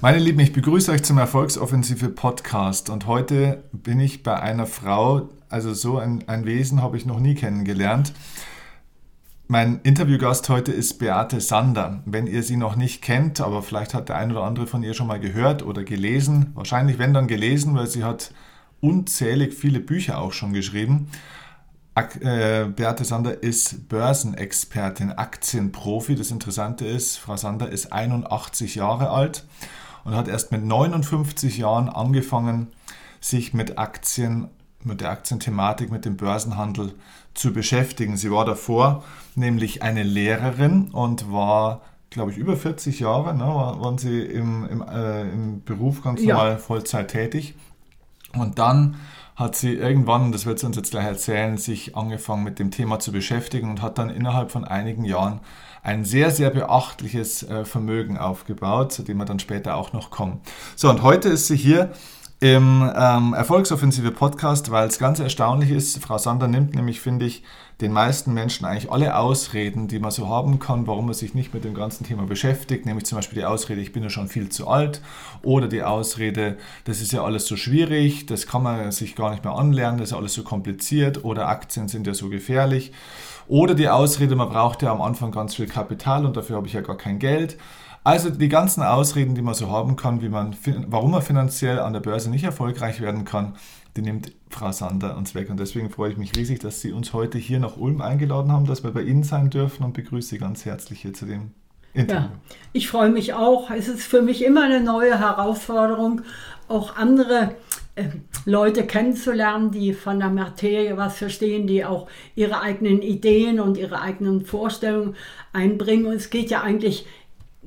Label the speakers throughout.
Speaker 1: Meine Lieben, ich begrüße euch zum Erfolgsoffensive Podcast und heute bin ich bei einer Frau, also so ein, ein Wesen habe ich noch nie kennengelernt. Mein Interviewgast heute ist Beate Sander. Wenn ihr sie noch nicht kennt, aber vielleicht hat der ein oder andere von ihr schon mal gehört oder gelesen, wahrscheinlich wenn dann gelesen, weil sie hat unzählig viele Bücher auch schon geschrieben. Äh, Beate Sander ist Börsenexpertin, Aktienprofi. Das Interessante ist, Frau Sander ist 81 Jahre alt und hat erst mit 59 Jahren angefangen, sich mit Aktien, mit der Aktienthematik, mit dem Börsenhandel zu beschäftigen. Sie war davor nämlich eine Lehrerin und war, glaube ich, über 40 Jahre, ne, waren sie im, im, äh, im Beruf ganz ja. normal Vollzeit tätig. Und dann hat sie irgendwann, das wird sie uns jetzt gleich erzählen, sich angefangen mit dem Thema zu beschäftigen und hat dann innerhalb von einigen Jahren ein sehr, sehr beachtliches äh, Vermögen aufgebaut, zu dem wir dann später auch noch kommen. So, und heute ist sie hier im ähm, Erfolgsoffensive Podcast, weil es ganz erstaunlich ist. Frau Sander nimmt nämlich, finde ich, den meisten Menschen eigentlich alle Ausreden, die man so haben kann, warum man sich nicht mit dem ganzen Thema beschäftigt, nämlich zum Beispiel die Ausrede, ich bin ja schon viel zu alt oder die Ausrede, das ist ja alles so schwierig, das kann man sich gar nicht mehr anlernen, das ist alles so kompliziert oder Aktien sind ja so gefährlich oder die Ausrede, man braucht ja am Anfang ganz viel Kapital und dafür habe ich ja gar kein Geld. Also die ganzen Ausreden, die man so haben kann, wie man, warum man finanziell an der Börse nicht erfolgreich werden kann, die nimmt Frau Sander uns weg. Und deswegen freue ich mich riesig, dass Sie uns heute hier nach Ulm eingeladen haben, dass wir bei Ihnen sein dürfen und begrüße Sie ganz herzlich hier zu dem Interview. Ja,
Speaker 2: ich freue mich auch. Es ist für mich immer eine neue Herausforderung, auch andere Leute kennenzulernen, die von der Materie was verstehen, die auch ihre eigenen Ideen und ihre eigenen Vorstellungen einbringen. Und es geht ja eigentlich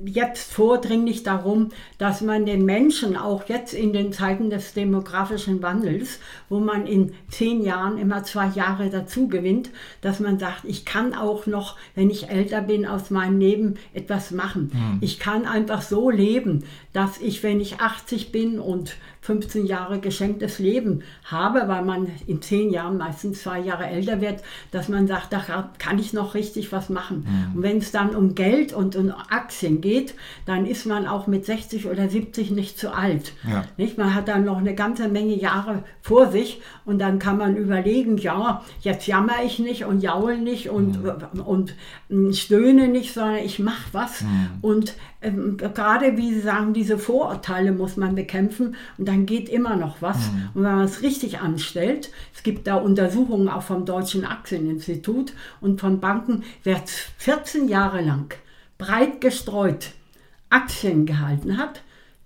Speaker 2: jetzt vordringlich darum, dass man den Menschen auch jetzt in den Zeiten des demografischen Wandels, wo man in zehn Jahren immer zwei Jahre dazu gewinnt, dass man sagt, ich kann auch noch, wenn ich älter bin, aus meinem Leben etwas machen. Mhm. Ich kann einfach so leben, dass ich, wenn ich 80 bin und 15 Jahre geschenktes Leben habe, weil man in 10 Jahren meistens zwei Jahre älter wird, dass man sagt, da kann ich noch richtig was machen. Mhm. Und wenn es dann um Geld und um Aktien geht, dann ist man auch mit 60 oder 70 nicht zu alt. Ja. Nicht? Man hat dann noch eine ganze Menge Jahre vor sich und dann kann man überlegen, ja, jetzt jammer ich nicht und jaul nicht und, mhm. und, und stöhne nicht, sondern ich mache was. Mhm. Und ähm, gerade wie Sie sagen, diese Vorurteile muss man bekämpfen und dann geht immer noch was. Mhm. Und wenn man es richtig anstellt, es gibt da Untersuchungen auch vom Deutschen Aktieninstitut und von Banken, wer 14 Jahre lang breit gestreut Aktien gehalten hat,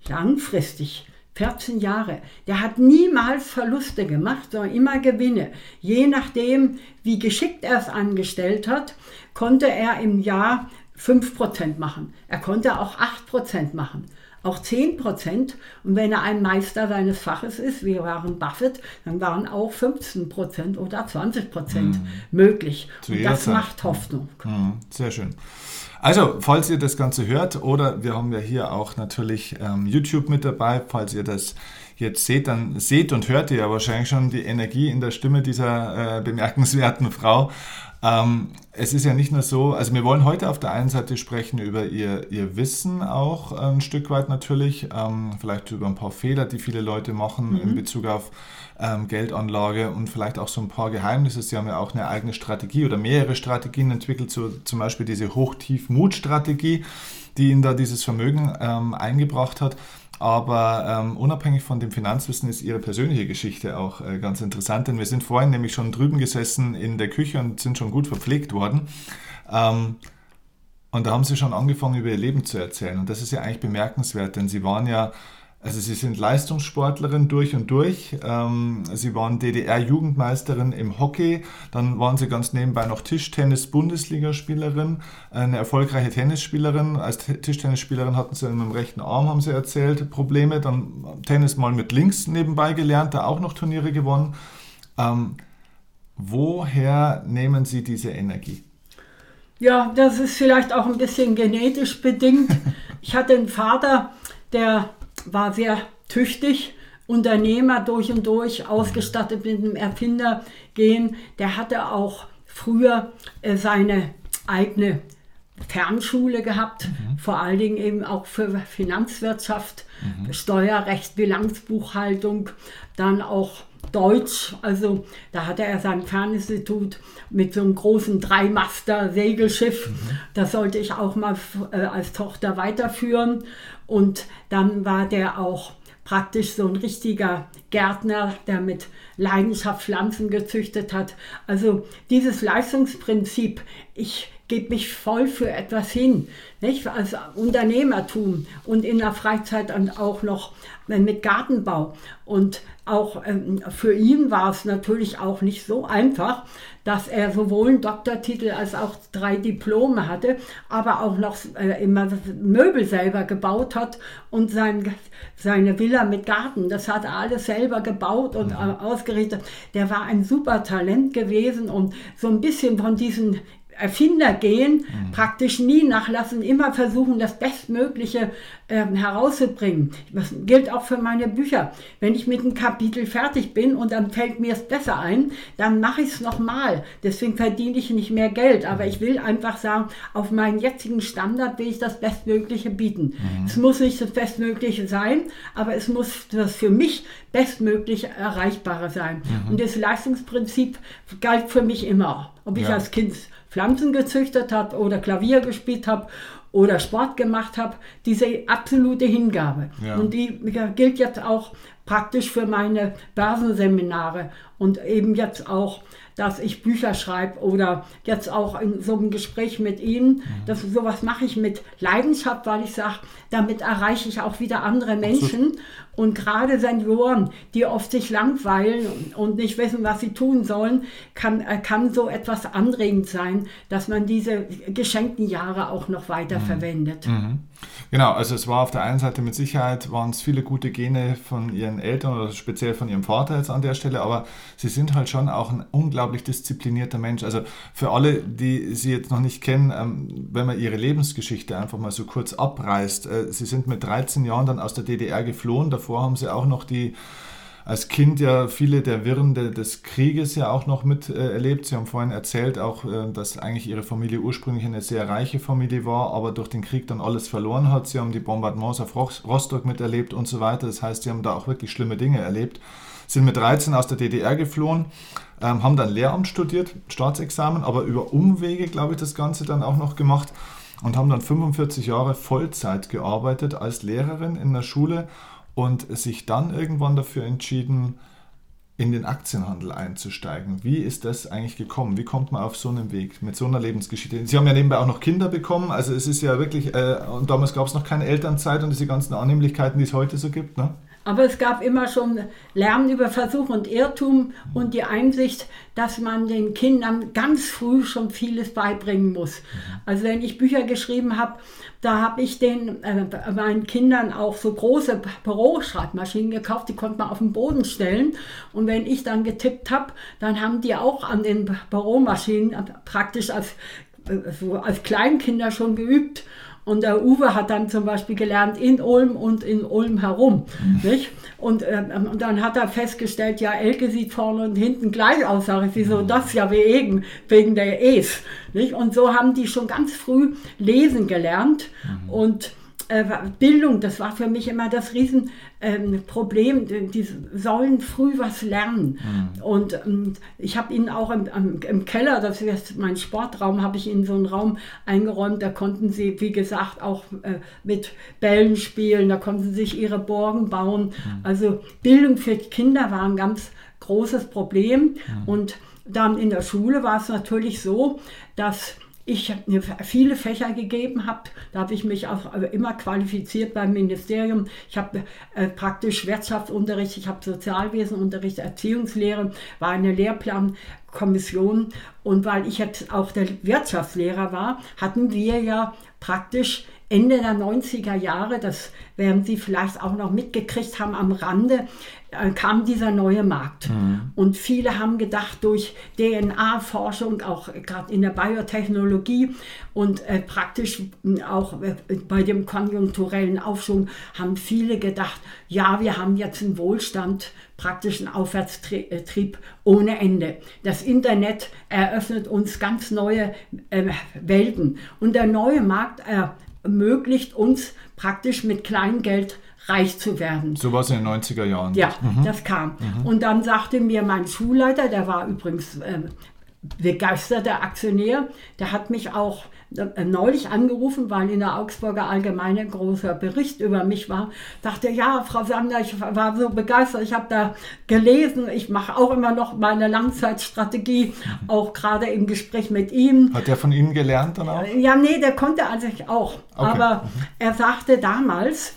Speaker 2: langfristig 14 Jahre. Der hat niemals Verluste gemacht, sondern immer Gewinne. Je nachdem, wie geschickt er es angestellt hat, konnte er im Jahr 5% machen. Er konnte auch 8% machen, auch 10%. Und wenn er ein Meister seines Faches ist, wie Warren Buffett, dann waren auch 15% oder 20% mhm. möglich. Und das Zeit. macht Hoffnung.
Speaker 1: Mhm. Sehr schön. Also, falls ihr das Ganze hört, oder wir haben ja hier auch natürlich ähm, YouTube mit dabei, falls ihr das jetzt seht, dann seht und hört ihr ja wahrscheinlich schon die Energie in der Stimme dieser äh, bemerkenswerten Frau. Ähm, es ist ja nicht nur so, also wir wollen heute auf der einen Seite sprechen über ihr, ihr Wissen auch ein Stück weit natürlich, ähm, vielleicht über ein paar Fehler, die viele Leute machen mhm. in Bezug auf ähm, Geldanlage und vielleicht auch so ein paar Geheimnisse. Sie haben ja auch eine eigene Strategie oder mehrere Strategien entwickelt, so zum Beispiel diese Hoch-Tief-Mut-Strategie, die Ihnen da dieses Vermögen ähm, eingebracht hat. Aber ähm, unabhängig von dem Finanzwissen ist Ihre persönliche Geschichte auch äh, ganz interessant, denn wir sind vorhin nämlich schon drüben gesessen in der Küche und sind schon gut verpflegt worden. Ähm, und da haben Sie schon angefangen, über Ihr Leben zu erzählen. Und das ist ja eigentlich bemerkenswert, denn Sie waren ja also Sie sind Leistungssportlerin durch und durch. Ähm, Sie waren DDR-Jugendmeisterin im Hockey. Dann waren Sie ganz nebenbei noch Tischtennis-Bundesligaspielerin, eine erfolgreiche Tennisspielerin. Als Tischtennisspielerin hatten Sie mit dem rechten Arm, haben Sie erzählt, Probleme. Dann Tennis mal mit links nebenbei gelernt, da auch noch Turniere gewonnen. Ähm, woher nehmen Sie diese Energie?
Speaker 2: Ja, das ist vielleicht auch ein bisschen genetisch bedingt. Ich hatte einen Vater, der war sehr tüchtig, Unternehmer durch und durch, ausgestattet mit einem Erfindergehen. Der hatte auch früher äh, seine eigene Fernschule gehabt, mhm. vor allen Dingen eben auch für Finanzwirtschaft, mhm. Steuerrecht, Bilanzbuchhaltung, dann auch Deutsch. Also da hatte er sein Ferninstitut mit so einem großen Dreimaster-Segelschiff. Mhm. Das sollte ich auch mal äh, als Tochter weiterführen. Und dann war der auch praktisch so ein richtiger Gärtner, der mit Leidenschaft Pflanzen gezüchtet hat. Also dieses Leistungsprinzip, ich gebe mich voll für etwas hin, nicht? als Unternehmertum und in der Freizeit und auch noch mit Gartenbau. Und auch ähm, für ihn war es natürlich auch nicht so einfach, dass er sowohl einen Doktortitel als auch drei Diplome hatte, aber auch noch äh, immer Möbel selber gebaut hat und sein, seine Villa mit Garten, das hat er alles selber gebaut und mhm. ausgerichtet. Der war ein super Talent gewesen und so ein bisschen von diesen Erfinder gehen, mhm. praktisch nie nachlassen, immer versuchen, das Bestmögliche äh, herauszubringen. Das gilt auch für meine Bücher. Wenn ich mit einem Kapitel fertig bin und dann fällt mir es besser ein, dann mache ich es nochmal. Deswegen verdiene ich nicht mehr Geld. Aber mhm. ich will einfach sagen, auf meinen jetzigen Standard will ich das Bestmögliche bieten. Mhm. Es muss nicht das Bestmögliche sein, aber es muss das für mich Bestmögliche Erreichbare sein. Mhm. Und das Leistungsprinzip galt für mich immer. Ob ich ja. als Kind Pflanzen gezüchtet habe oder Klavier gespielt habe oder Sport gemacht habe, diese absolute Hingabe. Ja. Und die gilt jetzt auch praktisch für meine Börsenseminare und eben jetzt auch dass ich Bücher schreibe oder jetzt auch in so einem Gespräch mit Ihnen. Mhm. Das, sowas mache ich mit Leidenschaft, weil ich sage, damit erreiche ich auch wieder andere Menschen. Und gerade Senioren, die oft sich langweilen und nicht wissen, was sie tun sollen, kann, äh, kann so etwas anregend sein, dass man diese geschenkten Jahre auch noch weiter mhm. verwendet. Mhm.
Speaker 1: Genau, also es war auf der einen Seite mit Sicherheit, waren es viele gute Gene von ihren Eltern oder speziell von ihrem Vater jetzt an der Stelle, aber sie sind halt schon auch ein unglaublich disziplinierter Mensch. Also für alle, die sie jetzt noch nicht kennen, ähm, wenn man ihre Lebensgeschichte einfach mal so kurz abreißt, äh, sie sind mit 13 Jahren dann aus der DDR geflohen, davor haben sie auch noch die als Kind ja viele der Wirren des Krieges ja auch noch miterlebt. Äh, Sie haben vorhin erzählt auch, äh, dass eigentlich Ihre Familie ursprünglich eine sehr reiche Familie war, aber durch den Krieg dann alles verloren hat. Sie haben die Bombardements auf Rostock miterlebt und so weiter. Das heißt, Sie haben da auch wirklich schlimme Dinge erlebt. Sind mit 13 aus der DDR geflohen, ähm, haben dann Lehramt studiert, Staatsexamen, aber über Umwege, glaube ich, das Ganze dann auch noch gemacht und haben dann 45 Jahre Vollzeit gearbeitet als Lehrerin in der Schule und sich dann irgendwann dafür entschieden, in den Aktienhandel einzusteigen. Wie ist das eigentlich gekommen? Wie kommt man auf so einen Weg mit so einer Lebensgeschichte? Sie haben ja nebenbei auch noch Kinder bekommen, also es ist ja wirklich, äh, und damals gab es noch keine Elternzeit und diese ganzen Annehmlichkeiten, die es heute so gibt. Ne?
Speaker 2: Aber es gab immer schon Lernen über Versuch und Irrtum und die Einsicht, dass man den Kindern ganz früh schon vieles beibringen muss. Also wenn ich Bücher geschrieben habe, da habe ich den äh, meinen Kindern auch so große Büroschreibmaschinen gekauft, die konnte man auf den Boden stellen. Und wenn ich dann getippt habe, dann haben die auch an den Büromaschinen praktisch als, äh, so als Kleinkinder schon geübt. Und der Uwe hat dann zum Beispiel gelernt in Ulm und in Ulm herum. Mhm. Nicht? Und, äh, und dann hat er festgestellt, ja, Elke sieht vorne und hinten gleich aus. Sag ich, wieso mhm. das ja wegen, wegen der E's. Nicht? Und so haben die schon ganz früh lesen gelernt. Mhm. Und Bildung, das war für mich immer das Riesenproblem. Ähm, die sollen früh was lernen. Mhm. Und ähm, ich habe ihnen auch im, im, im, Keller, das ist mein Sportraum, habe ich ihnen so einen Raum eingeräumt. Da konnten sie, wie gesagt, auch äh, mit Bällen spielen. Da konnten sie sich ihre Burgen bauen. Mhm. Also Bildung für Kinder war ein ganz großes Problem. Mhm. Und dann in der Schule war es natürlich so, dass ich mir viele Fächer gegeben habe. Da habe ich mich auch immer qualifiziert beim Ministerium. Ich habe äh, praktisch Wirtschaftsunterricht, ich habe Sozialwesenunterricht, Erziehungslehre, war eine Lehrplankommission. Und weil ich jetzt auch der Wirtschaftslehrer war, hatten wir ja praktisch Ende der 90er Jahre, das werden Sie vielleicht auch noch mitgekriegt haben am Rande, äh, kam dieser neue Markt. Mhm. Und viele haben gedacht, durch DNA-Forschung, auch gerade in der Biotechnologie und äh, praktisch auch äh, bei dem konjunkturellen Aufschwung, haben viele gedacht, ja, wir haben jetzt einen Wohlstand, praktisch einen Aufwärtstrieb ohne Ende. Das Internet eröffnet uns ganz neue äh, Welten. Und der neue Markt ermöglicht uns praktisch mit Kleingeld reich zu werden.
Speaker 1: So war es in den 90er Jahren.
Speaker 2: Ja, mhm. das kam. Mhm. Und dann sagte mir mein Schulleiter, der war übrigens äh, begeisterter Aktionär, der hat mich auch äh, neulich angerufen, weil in der Augsburger Allgemeine ein großer Bericht über mich war. Dachte, ja, Frau Sander, ich war so begeistert, ich habe da gelesen, ich mache auch immer noch meine Langzeitstrategie, mhm. auch gerade im Gespräch mit ihm.
Speaker 1: Hat der von Ihnen gelernt dann auch?
Speaker 2: Ja, nee, der konnte an sich auch. Okay. Aber mhm. er sagte damals,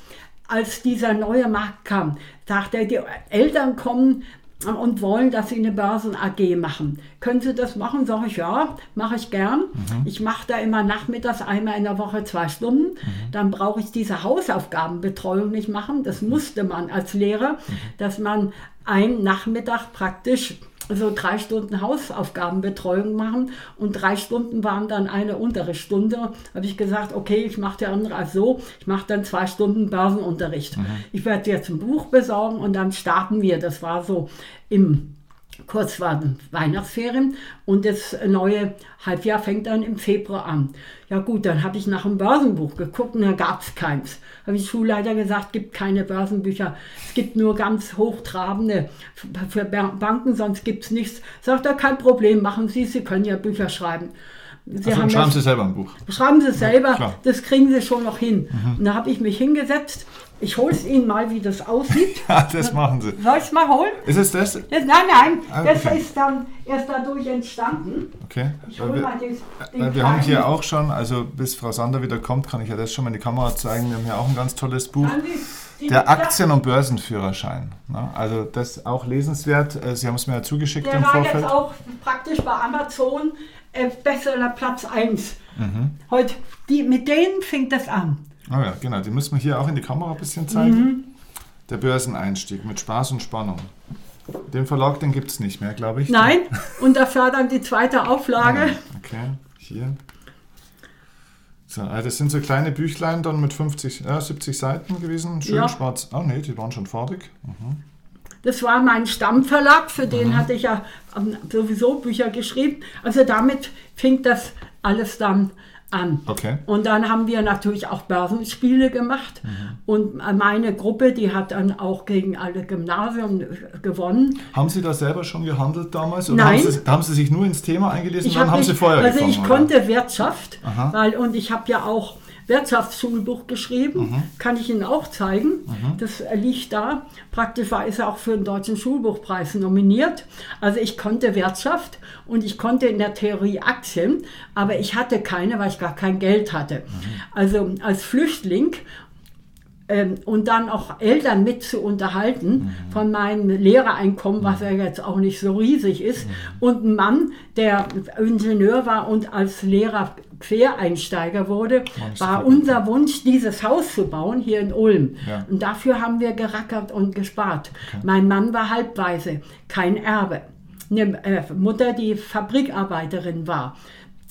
Speaker 2: als dieser neue Markt kam, sagte er, die Eltern kommen und wollen, dass sie eine Börsen-AG machen. Können Sie das machen? Sag ich, ja, mache ich gern. Mhm. Ich mache da immer nachmittags einmal in der Woche zwei Stunden. Mhm. Dann brauche ich diese Hausaufgabenbetreuung nicht machen. Das musste man als Lehrer, mhm. dass man einen Nachmittag praktisch so drei Stunden Hausaufgabenbetreuung machen und drei Stunden waren dann eine Unterrichtsstunde. Habe ich gesagt, okay, ich mache der andere als so, ich mache dann zwei Stunden Börsenunterricht. Mhm. Ich werde jetzt ein Buch besorgen und dann starten wir. Das war so im kurz vor Weihnachtsferien und das neue Halbjahr fängt dann im Februar an. Ja gut, dann habe ich nach einem Börsenbuch geguckt und da gab es keins. Habe ich Schulleiter gesagt, gibt keine Börsenbücher. Es gibt nur ganz hochtrabende für Banken, sonst gibt es nichts. Sagt er, kein Problem, machen Sie, Sie können ja Bücher schreiben.
Speaker 1: Sie also, schreiben Sie selber ein Buch.
Speaker 2: Schreiben Sie selber, ja, das kriegen Sie schon noch hin. Mhm. Und da habe ich mich hingesetzt ich hole es Ihnen mal, wie das aussieht.
Speaker 1: ja, das machen Sie.
Speaker 2: Soll ich es mal holen?
Speaker 1: Ist es das?
Speaker 2: das nein, nein, ah, das okay. ist dann erst dadurch entstanden.
Speaker 1: Okay. Ich hole mal den, den Wir haben hier auch schon, also bis Frau Sander wieder kommt, kann ich ja das schon mal in die Kamera zeigen. Wir haben hier auch ein ganz tolles Buch. Der Aktien- und Börsenführerschein. Ne? Also das ist auch lesenswert. Äh, Sie haben es mir ja zugeschickt
Speaker 2: Der im war Vorfeld. jetzt auch praktisch bei Amazon äh, besserer Platz 1. Mhm. Heute, die, mit denen fängt das an.
Speaker 1: Oh ja, genau. Die müssen wir hier auch in die Kamera ein bisschen zeigen. Mhm. Der Börseneinstieg mit Spaß und Spannung. Den Verlag, den gibt es nicht mehr, glaube ich.
Speaker 2: Nein, und dafür dann die zweite Auflage. Ja,
Speaker 1: okay, hier. So, also das sind so kleine Büchlein dann mit 50, äh, 70 Seiten gewesen. Schön ja. schwarz. Oh nee, die waren schon farbig. Mhm.
Speaker 2: Das war mein Stammverlag, für den mhm. hatte ich ja ähm, sowieso Bücher geschrieben. Also damit fing das alles dann an.
Speaker 1: Okay.
Speaker 2: Und dann haben wir natürlich auch Börsenspiele gemacht. Mhm. Und meine Gruppe, die hat dann auch gegen alle Gymnasien gewonnen.
Speaker 1: Haben Sie da selber schon gehandelt damals?
Speaker 2: Oder Nein.
Speaker 1: Haben Sie, haben Sie sich nur ins Thema eingelesen? Ich dann haben
Speaker 2: mich,
Speaker 1: Sie vorher
Speaker 2: Also gefangen, ich oder? konnte Wirtschaft, weil, und ich habe ja auch Wirtschaftsschulbuch geschrieben, mhm. kann ich Ihnen auch zeigen. Mhm. Das liegt da. Praktisch war er auch für den Deutschen Schulbuchpreis nominiert. Also ich konnte Wirtschaft und ich konnte in der Theorie Aktien, aber ich hatte keine, weil ich gar kein Geld hatte. Mhm. Also als Flüchtling ähm, und dann auch Eltern mit zu unterhalten mhm. von meinem Lehrereinkommen, was ja jetzt auch nicht so riesig ist, mhm. und ein Mann, der Ingenieur war und als Lehrer Quereinsteiger wurde, war unser Wunsch, dieses Haus zu bauen hier in Ulm. Ja. Und dafür haben wir gerackert und gespart. Okay. Mein Mann war halbweise, kein Erbe. Eine äh, Mutter, die Fabrikarbeiterin war.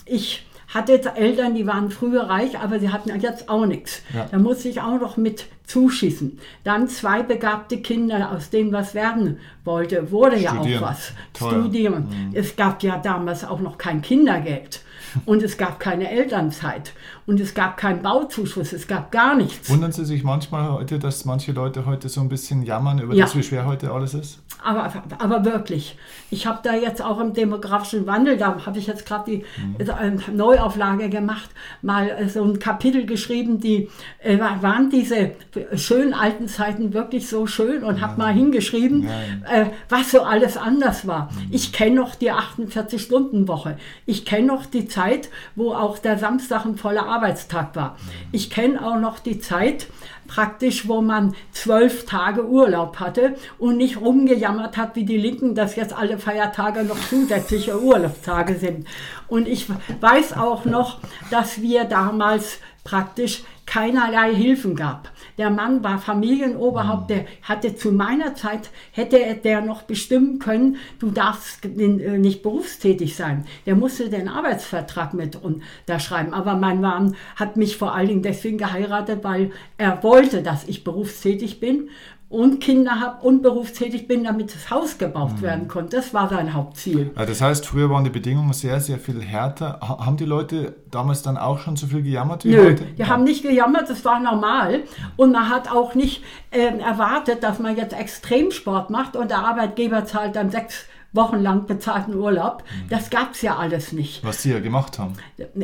Speaker 2: Ich hatte jetzt Eltern, die waren früher reich, aber sie hatten jetzt auch nichts. Ja. Da musste ich auch noch mit zuschießen. Dann zwei begabte Kinder, aus denen was werden wollte, wurde Studieren. ja auch was. Toll. Studieren. Mhm. Es gab ja damals auch noch kein Kindergeld. Und es gab keine Elternzeit. Und es gab keinen Bauzuschuss. Es gab gar nichts.
Speaker 1: Wundern Sie sich manchmal heute, dass manche Leute heute so ein bisschen jammern über ja. das, wie schwer heute alles ist?
Speaker 2: Aber, aber wirklich. Ich habe da jetzt auch im demografischen Wandel, da habe ich jetzt gerade die mhm. Neuauflage gemacht, mal äh, so ein Kapitel geschrieben, die äh, waren diese schönen alten Zeiten wirklich so schön und ja. habe mal hingeschrieben, ja. äh, was so alles anders war. Mhm. Ich kenne noch die 48-Stunden-Woche. Ich kenne noch die Zeit, wo auch der Samstag ein voller Arbeitstag war. Ich kenne auch noch die Zeit, praktisch, wo man zwölf Tage Urlaub hatte und nicht rumgejammert hat wie die Linken, dass jetzt alle Feiertage noch zusätzliche Urlaubstage sind. Und ich weiß auch noch, dass wir damals praktisch keinerlei Hilfen gab. Der Mann war Familienoberhaupt, der hatte zu meiner Zeit, hätte der noch bestimmen können, du darfst äh, nicht berufstätig sein. Der musste den Arbeitsvertrag mit unterschreiben. Aber mein Mann hat mich vor allen Dingen deswegen geheiratet, weil er wollte, dass ich berufstätig bin und Kinder habe und berufstätig bin, damit das Haus gebaut mhm. werden konnte. Das war sein Hauptziel.
Speaker 1: Ja, das heißt, früher waren die Bedingungen sehr, sehr viel härter. Haben die Leute damals dann auch schon so viel gejammert
Speaker 2: wie Nö, heute? die ja. haben nicht gejammert, das war normal. Und man hat auch nicht äh, erwartet, dass man jetzt Extremsport macht und der Arbeitgeber zahlt dann sechs Wochen lang bezahlten Urlaub. Mhm. Das gab es ja alles nicht.
Speaker 1: Was sie ja gemacht haben.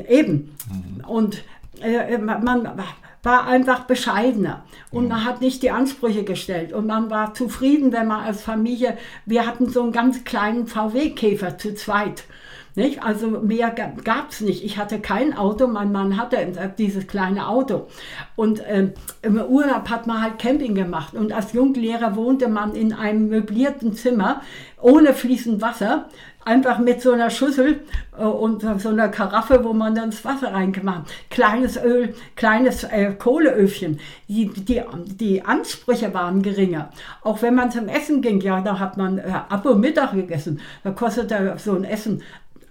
Speaker 2: Eben. Mhm. Und äh, man war einfach bescheidener und man hat nicht die Ansprüche gestellt und man war zufrieden, wenn man als Familie, wir hatten so einen ganz kleinen VW-Käfer zu zweit. Nicht? Also mehr gab es nicht. Ich hatte kein Auto, mein Mann hatte dieses kleine Auto. Und äh, im Urlaub hat man halt Camping gemacht. Und als Junglehrer wohnte man in einem möblierten Zimmer ohne fließend Wasser einfach mit so einer Schüssel äh, und so einer Karaffe, wo man dann das Wasser reingemacht Kleines Öl, kleines äh, Kohleöfchen. Die, die, die Ansprüche waren geringer. Auch wenn man zum Essen ging, ja, da hat man äh, ab und Mittag gegessen. Da kostete so ein Essen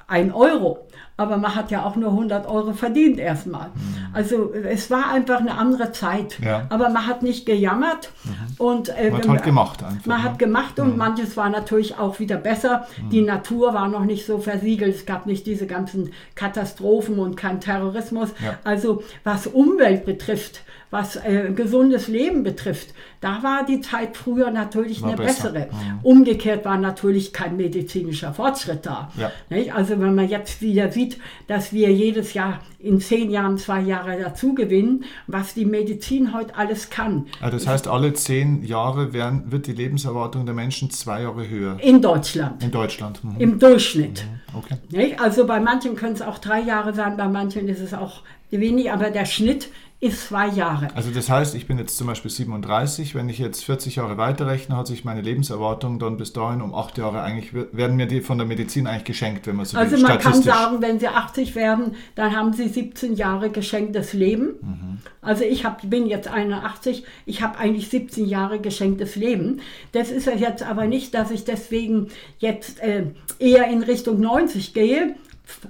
Speaker 2: ein Euro aber man hat ja auch nur 100 Euro verdient erstmal. Mhm. Also es war einfach eine andere Zeit. Ja. Aber man hat nicht gejammert. Mhm. Und,
Speaker 1: äh, man hat halt gemacht einfach.
Speaker 2: Man ne? hat gemacht und mhm. manches war natürlich auch wieder besser. Mhm. Die Natur war noch nicht so versiegelt. Es gab nicht diese ganzen Katastrophen und kein Terrorismus. Ja. Also was Umwelt betrifft, was äh, gesundes Leben betrifft, da war die Zeit früher natürlich war eine besser. bessere. Mhm. Umgekehrt war natürlich kein medizinischer Fortschritt da. Ja. Also wenn man jetzt wieder sieht, dass wir jedes Jahr in zehn Jahren zwei Jahre dazu gewinnen, was die Medizin heute alles kann.
Speaker 1: Also das heißt, alle zehn Jahre werden, wird die Lebenserwartung der Menschen zwei Jahre höher.
Speaker 2: In Deutschland.
Speaker 1: In Deutschland.
Speaker 2: Mhm. Im Durchschnitt. Mhm. Okay. Also bei manchen können es auch drei Jahre sein, bei manchen ist es auch wenig, aber der Schnitt ist zwei Jahre.
Speaker 1: Also das heißt, ich bin jetzt zum Beispiel 37, wenn ich jetzt 40 Jahre weiterrechne, hat sich meine Lebenserwartung dann bis dahin um acht Jahre eigentlich, werden mir die von der Medizin eigentlich geschenkt, wenn man so
Speaker 2: Also man kann sagen, wenn Sie 80 werden, dann haben Sie 17 Jahre geschenktes Leben. Mhm. Also ich hab, bin jetzt 81, ich habe eigentlich 17 Jahre geschenktes Leben. Das ist ja jetzt aber nicht, dass ich deswegen jetzt äh, eher in Richtung 90 gehe,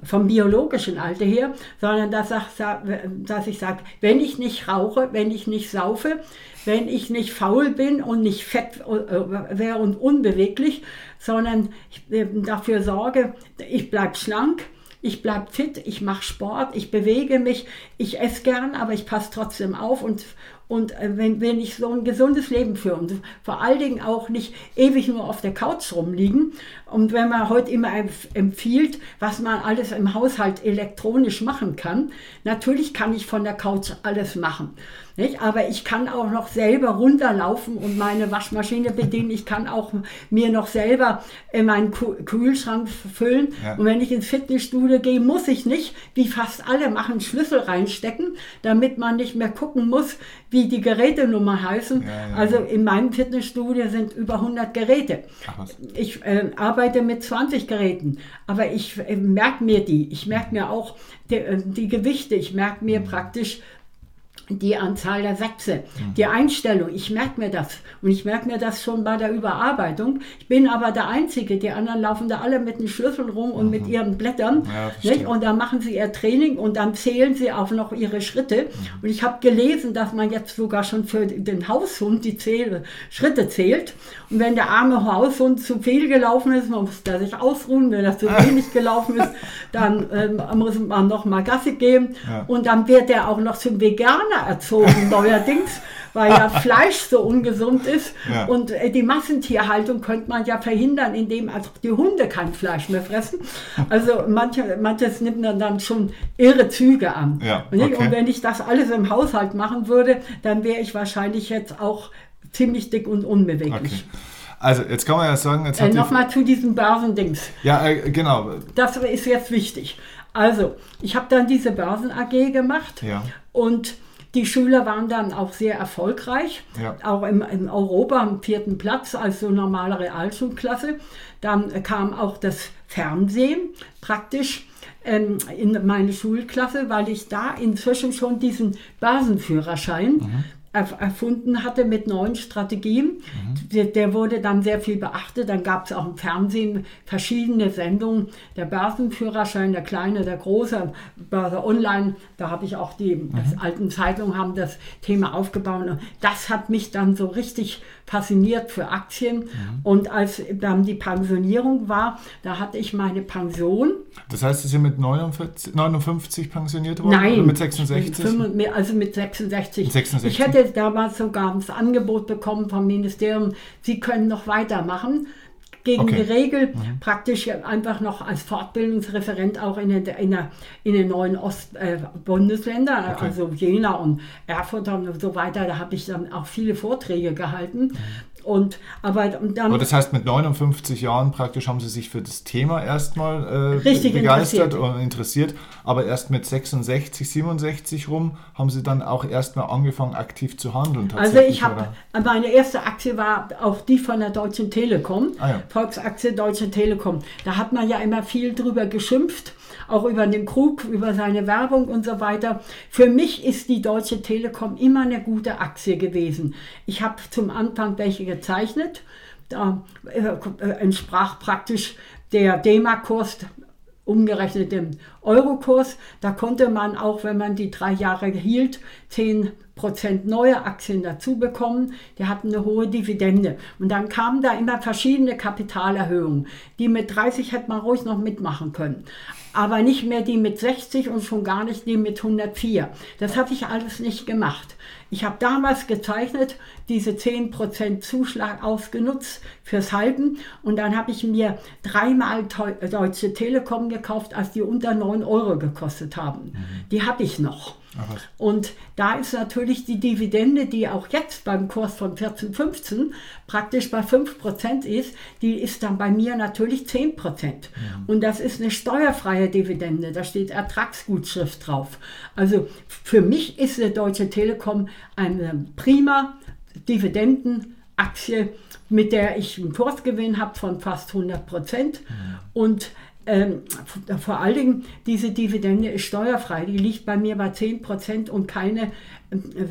Speaker 2: vom biologischen Alter her, sondern dass, dass ich sage, wenn ich nicht rauche, wenn ich nicht saufe, wenn ich nicht faul bin und nicht fett äh, wäre und unbeweglich, sondern dafür sorge, ich bleibe schlank, ich bleibe fit, ich mache Sport, ich bewege mich, ich esse gern, aber ich passe trotzdem auf und und äh, wenn, wenn ich so ein gesundes Leben führe und vor allen Dingen auch nicht ewig nur auf der Couch rumliegen. Und wenn man heute immer empfiehlt, was man alles im Haushalt elektronisch machen kann, natürlich kann ich von der Couch alles machen. Nicht? Aber ich kann auch noch selber runterlaufen und meine Waschmaschine bedienen. Ich kann auch mir noch selber meinen Kühlschrank füllen. Ja. Und wenn ich ins Fitnessstudio gehe, muss ich nicht, wie fast alle machen, Schlüssel reinstecken, damit man nicht mehr gucken muss, wie die Gerätenummer heißen. Ja, ja, also in meinem Fitnessstudio sind über 100 Geräte. Ach, ich äh, arbeite mit 20 Geräten, aber ich äh, merke mir die. Ich merke mir auch die, äh, die Gewichte. Ich merke mir praktisch, die Anzahl der Sätze, mhm. die Einstellung. Ich merke mir das. Und ich merke mir das schon bei der Überarbeitung. Ich bin aber der Einzige. Die anderen laufen da alle mit den Schlüsseln rum und mhm. mit ihren Blättern. Ja, und dann machen sie ihr Training und dann zählen sie auch noch ihre Schritte. Mhm. Und ich habe gelesen, dass man jetzt sogar schon für den Haushund die Zähl Schritte zählt. Und wenn der arme Haushund zu viel gelaufen ist, man muss da sich ausruhen. Wenn er zu wenig gelaufen ist, dann ähm, muss man noch mal Gassi geben. Ja. Und dann wird er auch noch zum Veganer erzogen neuerdings, weil ja Fleisch so ungesund ist. Ja. Und äh, die Massentierhaltung könnte man ja verhindern, indem also die Hunde kein Fleisch mehr fressen. Also manche, manches nimmt dann, dann schon irre Züge an. Ja, okay. Und wenn ich das alles im Haushalt machen würde, dann wäre ich wahrscheinlich jetzt auch ziemlich dick und unbeweglich.
Speaker 1: Okay. Also, jetzt kann man ja sagen, jetzt
Speaker 2: äh, Nochmal zu diesem Börsendings.
Speaker 1: Ja, äh, genau.
Speaker 2: Das ist jetzt wichtig. Also, ich habe dann diese Börsen AG gemacht ja. und die Schüler waren dann auch sehr erfolgreich,
Speaker 1: Ja.
Speaker 2: auch im, in Europa am vierten Platz als so normale Realschulklasse. Dann kam auch das Fernsehen praktisch ähm, in meine Schulklasse, weil ich da inzwischen schon diesen Basenführerschein erf- erfunden hatte mit neuen Strategien. Der, der wurde dann sehr viel beachtet. Dann gab es auch im Fernsehen verschiedene Sendungen. Der Börsenführerschein, der kleine, der große, Börse Online, da habe ich auch die das alten Zeitungen haben das Thema aufgebaut. Und das hat mich dann so richtig fasziniert für Aktien. Und als dann die Pensionierung war, da hatte ich meine Pension.
Speaker 1: Das heißt, Sie sind mit 49, 59 pensioniert worden?
Speaker 2: Nein,
Speaker 1: Oder mit 66?
Speaker 2: fünf- mit- Also mit 66.
Speaker 1: 66.
Speaker 2: Ich hätte damals sogar das Angebot bekommen vom Ministerium, Sie können noch weitermachen. Gegen
Speaker 1: Okay. Mhm.
Speaker 2: die Regel praktisch einfach noch als Fortbildungsreferent auch in den, in der, in den neuen Ostbundesländern,
Speaker 1: Okay.
Speaker 2: also Jena und Erfurt und so weiter. Da habe ich dann auch viele Vorträge gehalten. Und aber dann
Speaker 1: Aber das heißt, mit 59 Jahren praktisch haben Sie sich für das Thema erstmal äh,
Speaker 2: Richtig
Speaker 1: begeistert
Speaker 2: interessiert.
Speaker 1: und interessiert. Aber erst mit 66, 67 rum haben Sie dann auch erstmal angefangen, aktiv zu handeln.
Speaker 2: Also ich habe, meine erste Aktie war auch die von der Deutschen Telekom,
Speaker 1: Ah ja.
Speaker 2: Volksaktie Deutsche Telekom. Da hat man ja immer viel drüber geschimpft, auch über den Krug, über seine Werbung und so weiter. Für mich ist die Deutsche Telekom immer eine gute Aktie gewesen. Ich habe zum Anfang welche gezeichnet. Da äh, äh, entsprach praktisch der D-Mark-Kurs umgerechnet dem Eurokurs. Da konnte man auch, wenn man die drei Jahre hielt, 10% neue Aktien dazu bekommen. Die hatten eine hohe Dividende. Und dann kamen da immer verschiedene Kapitalerhöhungen. Die mit 30 hätte man ruhig noch mitmachen können. Aber nicht mehr die mit 60 und schon gar nicht die mit 104. Das habe ich alles nicht gemacht. Ich habe damals gezeichnet, diese 10% Zuschlag ausgenutzt fürs Halten und dann habe ich mir dreimal Teu- Deutsche Telekom gekauft, als die unter 9 Euro gekostet haben. Die habe ich noch. Und da ist natürlich die Dividende, die auch jetzt beim Kurs von 14, 15 praktisch bei 5% ist, die ist dann bei mir natürlich 10%. Und das ist eine steuerfreie Dividende, da steht Ertragsgutschrift drauf. Also für mich ist die Deutsche Telekom eine prima Dividendenaktie, mit der ich einen Kursgewinn habe von fast 100%. Und ähm, vor allen Dingen, diese Dividende ist steuerfrei. Die liegt bei mir bei 10% und keine ähm, äh,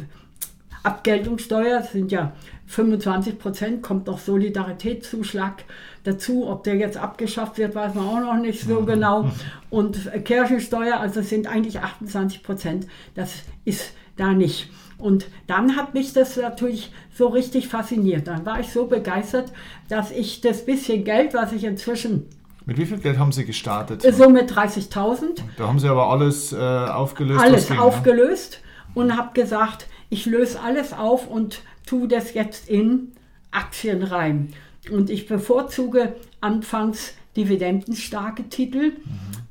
Speaker 2: Abgeltungssteuer. Das sind ja 25%, kommt noch Solidaritätszuschlag dazu. Ob der jetzt abgeschafft wird, weiß man auch noch nicht so genau. Und äh, Kirchensteuer, also es sind eigentlich 28%. Das ist da nicht. Und dann hat mich das natürlich so richtig fasziniert. Dann war ich so begeistert, dass ich das bisschen Geld, was ich inzwischen
Speaker 1: Mit wie viel Geld haben Sie gestartet?
Speaker 2: so mit 30.000
Speaker 1: Da haben Sie aber alles äh, aufgelöst.
Speaker 2: alles
Speaker 1: ging, ne?
Speaker 2: aufgelöst und habe gesagt, ich löse alles auf und tue das jetzt in Aktien rein. Und ich bevorzuge anfangs dividendenstarke Titel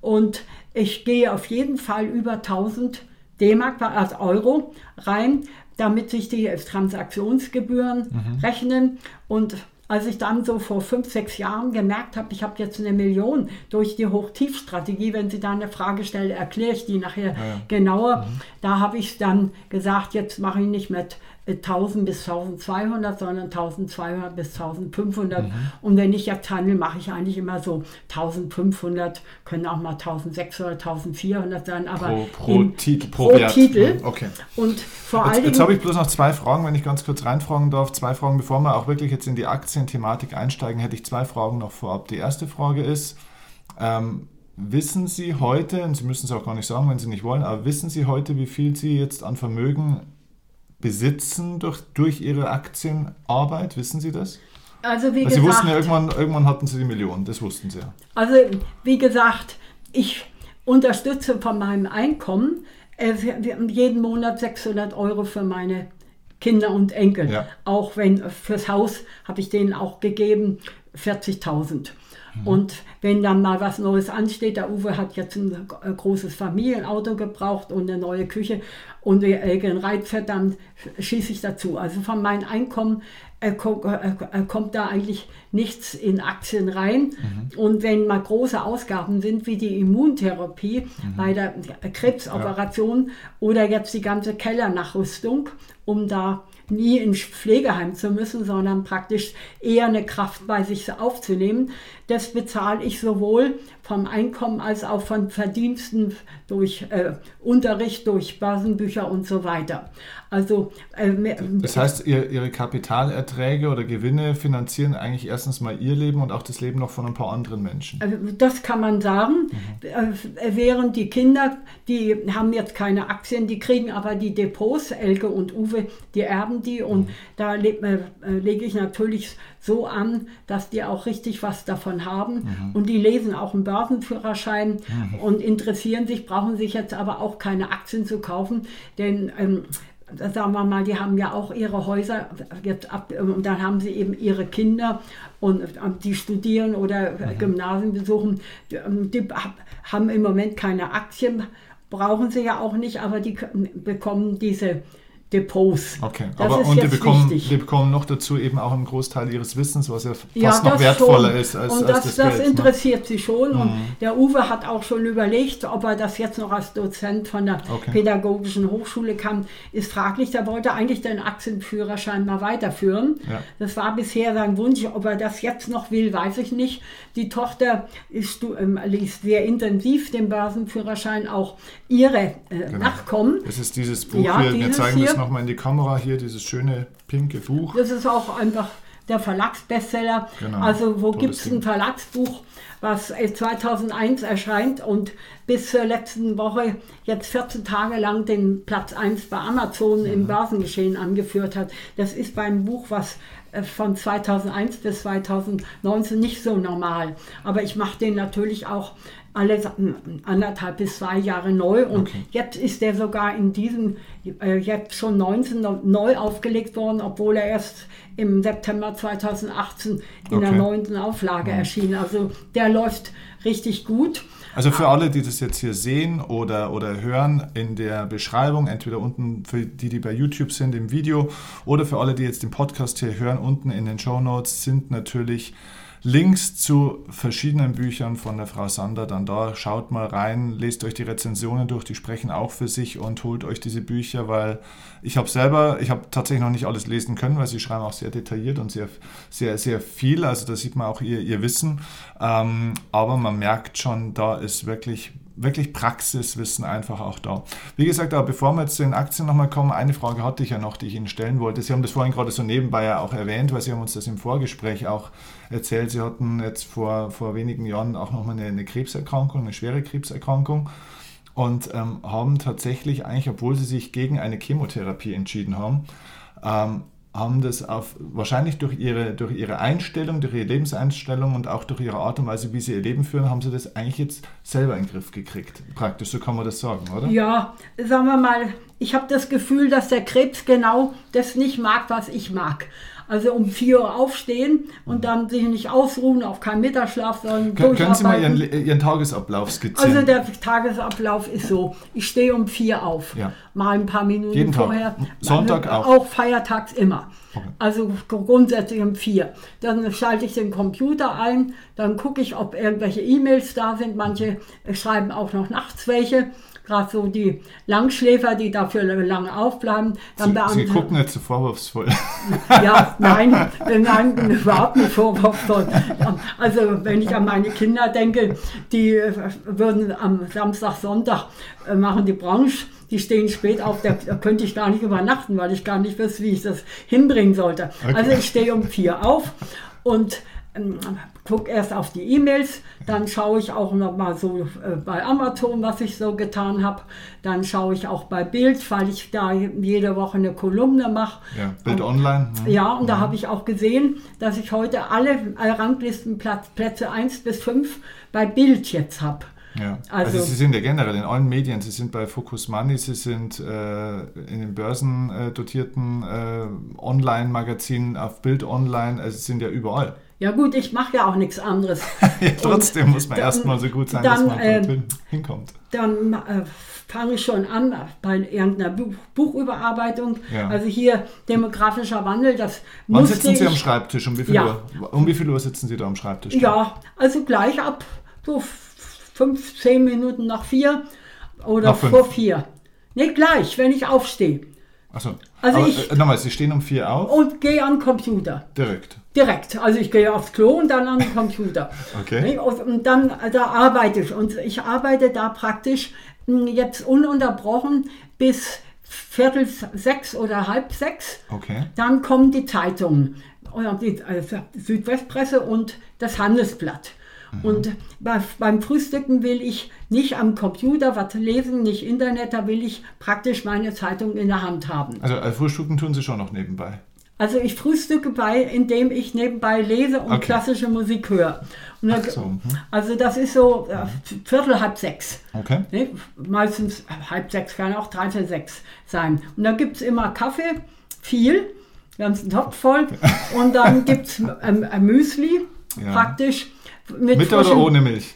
Speaker 2: und ich gehe auf jeden Fall über 1000 D-Mark, also Euro rein, damit sich die Transaktionsgebühren rechnen und als ich dann so vor fünf, sechs Jahren gemerkt habe, ich habe jetzt eine Million durch die Hochtiefstrategie, wenn Sie da eine Frage stellen, erkläre ich die nachher genauer. Da habe ich dann gesagt, jetzt mache ich nicht mit 1000 bis 1200, sondern 1200 bis 1500. Und wenn ich jetzt handle, mache ich eigentlich immer so 1500, können auch mal 1600, 1400 sein. Aber
Speaker 1: Pro, pro
Speaker 2: im-
Speaker 1: Titel, pro,
Speaker 2: pro. Titel.
Speaker 1: Ja, Okay.
Speaker 2: Und vor
Speaker 1: Jetzt,
Speaker 2: allen
Speaker 1: jetzt habe ich bloß noch zwei Fragen, wenn ich ganz kurz reinfragen darf. Zwei Fragen, bevor wir auch wirklich jetzt in die Aktienthematik einsteigen, hätte ich zwei Fragen noch vorab. Die erste Frage ist, ähm, wissen Sie heute, und Sie müssen es auch gar nicht sagen, wenn Sie nicht wollen, aber wissen Sie heute, wie viel Sie jetzt an Vermögen besitzen durch, durch Ihre Aktienarbeit? Wissen Sie das?
Speaker 2: also wie
Speaker 1: Weil Sie wussten ja,
Speaker 2: gesagt,
Speaker 1: irgendwann, irgendwann hatten Sie die Million, das wussten Sie ja.
Speaker 2: Also, wie gesagt, ich unterstütze von meinem Einkommen äh, jeden Monat 600 Euro für meine Kinder und Enkel.
Speaker 1: Ja.
Speaker 2: Auch wenn fürs Haus habe ich denen auch gegeben 40.000. Mhm. Und wenn dann mal was Neues ansteht, der Uwe hat jetzt ein äh, großes Familienauto gebraucht und eine neue Küche und ein Reitpferd, dann schieße ich dazu. Also von meinem Einkommen äh, kommt da eigentlich nichts in Aktien rein. Mhm. Und wenn mal große Ausgaben sind, wie die Immuntherapie mhm. bei der Krebsoperation ja. oder jetzt die ganze Kellernachrüstung, um da nie ins Pflegeheim zu müssen, sondern praktisch eher eine Kraft bei sich aufzunehmen. Das bezahle ich sowohl vom Einkommen als auch von Verdiensten durch äh, Unterricht, durch Börsenbücher und so weiter. Also,
Speaker 1: äh, das heißt, ihr, Ihre Kapitalerträge oder Gewinne finanzieren eigentlich erstens mal Ihr Leben und auch das Leben noch von ein paar anderen Menschen.
Speaker 2: Äh, das kann man sagen. Mhm. Äh, während die Kinder, die haben jetzt keine Aktien, die kriegen aber die Depots, Elke und Uwe, die erben die und mhm. da le äh, lege ich natürlich so an, dass die auch richtig was davon haben. Mhm. Und die lesen auch einen Börsenführerschein mhm. und interessieren sich, brauchen sich jetzt aber auch keine Aktien zu kaufen, denn ähm, sagen wir mal, die haben ja auch ihre Häuser jetzt ab und dann haben sie eben ihre Kinder und die studieren oder mhm. Gymnasien besuchen, die, ähm, die, haben im Moment keine Aktien, brauchen sie ja auch nicht, aber die bekommen diese Depots.
Speaker 1: Okay, das aber und die bekommen, die bekommen noch dazu eben auch einen Großteil ihres Wissens, was ja fast ja, noch wertvoller schon. ist
Speaker 2: als, und das, als das, das Geld, ne? interessiert ne? sie schon. Mhm. Und der Uwe hat auch schon überlegt, ob er das jetzt noch als Dozent von der okay. Pädagogischen Hochschule kann. Ist fraglich. Der wollte eigentlich den Aktienführerschein mal weiterführen. Ja. Das war bisher sein Wunsch. Ob er das jetzt noch will, weiß ich nicht. Die Tochter ist, ähm, liest sehr intensiv den Börsenführerschein, auch ihre äh, genau. Nachkommen.
Speaker 1: Das ist dieses Buch ja, hier. Wir zeigen hier. das nochmal in die Kamera hier, dieses schöne pinke Buch.
Speaker 2: Das ist auch einfach der Verlagsbestseller. Genau. Also wo gibt es ein Verlagsbuch, was 2001 erscheint und bis zur letzten Woche jetzt 14 Tage lang den Platz 1 bei Amazon mhm. im Börsengeschehen angeführt hat. Das ist beim Buch, was äh, von 2001 bis 2019 nicht so normal. Aber ich mache den natürlich auch alle anderthalb bis zwei Jahre neu und okay. jetzt ist der sogar in diesem, äh, jetzt schon 19 neu aufgelegt worden, obwohl er erst im September 2018 in okay. der neunten Auflage mhm. erschien. Also der läuft richtig gut.
Speaker 1: Also für alle, die das jetzt hier sehen oder, oder hören, in der Beschreibung, entweder unten für die, die bei YouTube sind im Video oder für alle, die jetzt den Podcast hier hören, unten in den Show Notes sind natürlich Links zu verschiedenen Büchern von der Frau Sander dann da. Schaut mal rein, lest euch die Rezensionen durch, die sprechen auch für sich und holt euch diese Bücher, weil ich habe selber, ich habe tatsächlich noch nicht alles lesen können, weil sie schreiben auch sehr detailliert und sehr, sehr, sehr viel. Also da sieht man auch ihr, ihr Wissen. Ähm, aber man merkt schon, da ist wirklich wirklich Praxiswissen einfach auch da. Wie gesagt, aber bevor wir jetzt zu den Aktien nochmal kommen, eine Frage hatte ich ja noch, die ich Ihnen stellen wollte. Sie haben das vorhin gerade so nebenbei ja auch erwähnt, weil Sie haben uns das im Vorgespräch auch erzählt. Sie hatten jetzt vor, vor wenigen Jahren auch nochmal eine, eine Krebserkrankung, eine schwere Krebserkrankung und ähm, haben tatsächlich eigentlich, obwohl Sie sich gegen eine Chemotherapie entschieden haben, ähm, haben das auf, wahrscheinlich durch ihre, durch ihre Einstellung, durch ihre Lebenseinstellung und auch durch ihre Art und Weise, wie sie ihr Leben führen, haben sie das eigentlich jetzt selber in den Griff gekriegt. Praktisch, so kann man das sagen, oder?
Speaker 2: Ja, sagen wir mal, ich habe das Gefühl, dass der Krebs genau das nicht mag, was ich mag. Also um 4 Uhr aufstehen und dann sich nicht ausruhen, auf keinen Mittagsschlaf, sondern
Speaker 1: Können, können Sie mal Ihren, Ihren, Tagesablauf skizzieren?
Speaker 2: Also der Tagesablauf ist so, ich stehe um 4 auf, ja. mal ein paar Minuten Jeden vorher. Tag.
Speaker 1: Sonntag auch?
Speaker 2: Auch feiertags immer. Also grundsätzlich um 4. Dann schalte ich den Computer ein, dann gucke ich, ob irgendwelche E-Mails da sind. Manche schreiben auch noch nachts welche gerade so die Langschläfer, die dafür lange aufbleiben.
Speaker 1: Dann Sie, Sie gucken jetzt so vorwurfsvoll.
Speaker 2: Ja, nein, nein, überhaupt nicht vorwurfsvoll. Also wenn ich an meine Kinder denke, die äh, würden am Samstag, Sonntag äh, machen die Branche die stehen spät auf, da könnte ich gar nicht übernachten, weil ich gar nicht wüsste, wie ich das hinbringen sollte. Okay. Also ich stehe um vier auf und ähm, gucke erst auf die E-Mails, dann schaue ich auch noch mal so äh, bei Amazon, was ich so getan habe. Dann schaue ich auch bei Bild, weil ich da jede Woche eine Kolumne mache.
Speaker 1: Ja, Bild und, Online.
Speaker 2: Ja, ja und ja. da habe ich auch gesehen, dass ich heute alle Ranglistenplätze 1 bis 5 bei Bild jetzt habe.
Speaker 1: Ja. Also, also, Sie sind ja generell in allen Medien, Sie sind bei Focus Money, Sie sind äh, in den börsendotierten äh, Online-Magazinen, auf Bild Online, also Sie sind ja überall.
Speaker 2: Ja gut, ich mache ja auch nichts anderes.
Speaker 1: ja, trotzdem
Speaker 2: Und
Speaker 1: muss man erstmal so gut sein,
Speaker 2: dann,
Speaker 1: dass man
Speaker 2: äh,
Speaker 1: hinkommt.
Speaker 2: Dann äh, fange ich schon an bei irgendeiner Buch, Buchüberarbeitung.
Speaker 1: Ja.
Speaker 2: Also hier demografischer Wandel, das
Speaker 1: Wann sitzen Sie am
Speaker 2: ich,
Speaker 1: Schreibtisch? Um wie viel,
Speaker 2: Ja.
Speaker 1: Uhr, um wie viel Uhr sitzen Sie da am Schreibtisch?
Speaker 2: Ja, also gleich ab so fünf, zehn Minuten nach vier oder
Speaker 1: Nach
Speaker 2: vor vier. Nee, gleich, wenn ich aufstehe.
Speaker 1: Achso.
Speaker 2: Also
Speaker 1: Aber,
Speaker 2: ich-
Speaker 1: äh, nochmal, Sie stehen um vier auf?
Speaker 2: Und gehe an den Computer.
Speaker 1: Direkt.
Speaker 2: Direkt. Also ich gehe aufs Klo und dann an den Computer.
Speaker 1: Okay.
Speaker 2: Und dann, äh, da arbeite ich. Und ich arbeite da praktisch mh, jetzt ununterbrochen bis Viertel sechs oder halb sechs.
Speaker 1: Okay.
Speaker 2: Dann kommen die Zeitungen, oder die also Südwestpresse und das Handelsblatt. Und bei, beim Frühstücken will ich nicht am Computer was lesen, nicht Internet, da will ich praktisch meine Zeitung in der Hand haben.
Speaker 1: Also äh, Frühstücken tun Sie schon noch nebenbei.
Speaker 2: Also ich frühstücke bei, indem ich nebenbei lese und
Speaker 1: Okay.
Speaker 2: klassische Musik höre. Dann,
Speaker 1: Ach so, mhm.
Speaker 2: Also das ist so äh, Viertel, halb sechs.
Speaker 1: Okay.
Speaker 2: Ne? Meistens halb sechs, kann auch dreiviertel sechs sein. Und da gibt es immer Kaffee, viel, ganzen Topf voll. Und dann gibt es ähm, Müsli,
Speaker 1: Ja.
Speaker 2: praktisch. Mit,
Speaker 1: Mit oder ohne Milch?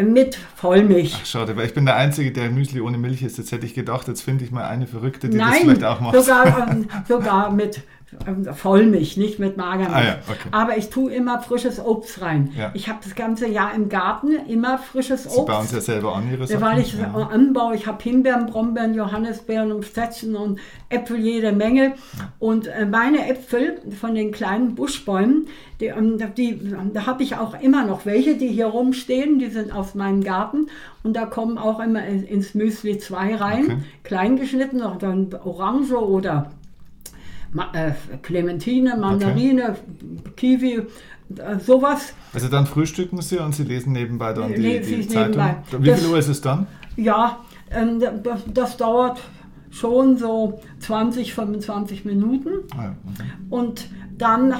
Speaker 2: Mit Vollmilch.
Speaker 1: Ach, schade, weil ich bin der Einzige, der Müsli ohne Milch isst. Jetzt hätte ich gedacht, jetzt finde ich mal eine Verrückte, die das
Speaker 2: Nein,
Speaker 1: vielleicht auch macht.
Speaker 2: sogar, ähm, sogar mit ähm, Vollmilch, nicht mit Magermilch.
Speaker 1: Ah ja, okay.
Speaker 2: Aber ich tue immer frisches Obst rein.
Speaker 1: Ja.
Speaker 2: Ich habe das ganze Jahr im Garten immer frisches
Speaker 1: Sie bauen es
Speaker 2: Obst.
Speaker 1: ja selber an, Ihre Sachen.
Speaker 2: weil ich
Speaker 1: ja.
Speaker 2: anbaue, ich habe Himbeeren, Brombeeren, Johannisbeeren und Pstätzchen und Äpfel jede Menge. Und äh, meine Äpfel von den kleinen Buschbäumen, die, ähm, die, da habe ich auch immer noch welche, die hier rumstehen, die sind aus meinem Garten. Und da kommen auch immer in- ins Müsli zwei rein,
Speaker 1: Okay.
Speaker 2: klein geschnitten, oder dann Orange oder äh, Clementine, Mandarine, Kiwi, äh, sowas.
Speaker 1: Also dann frühstücken Sie und Sie lesen nebenbei dann die, die Zeitung.
Speaker 2: nebenbei.
Speaker 1: Wie
Speaker 2: Das-
Speaker 1: viel Uhr ist es dann?
Speaker 2: Ja, ähm, das, das dauert schon so 20, 25 Minuten.
Speaker 1: Ah, mhm.
Speaker 2: Und dann,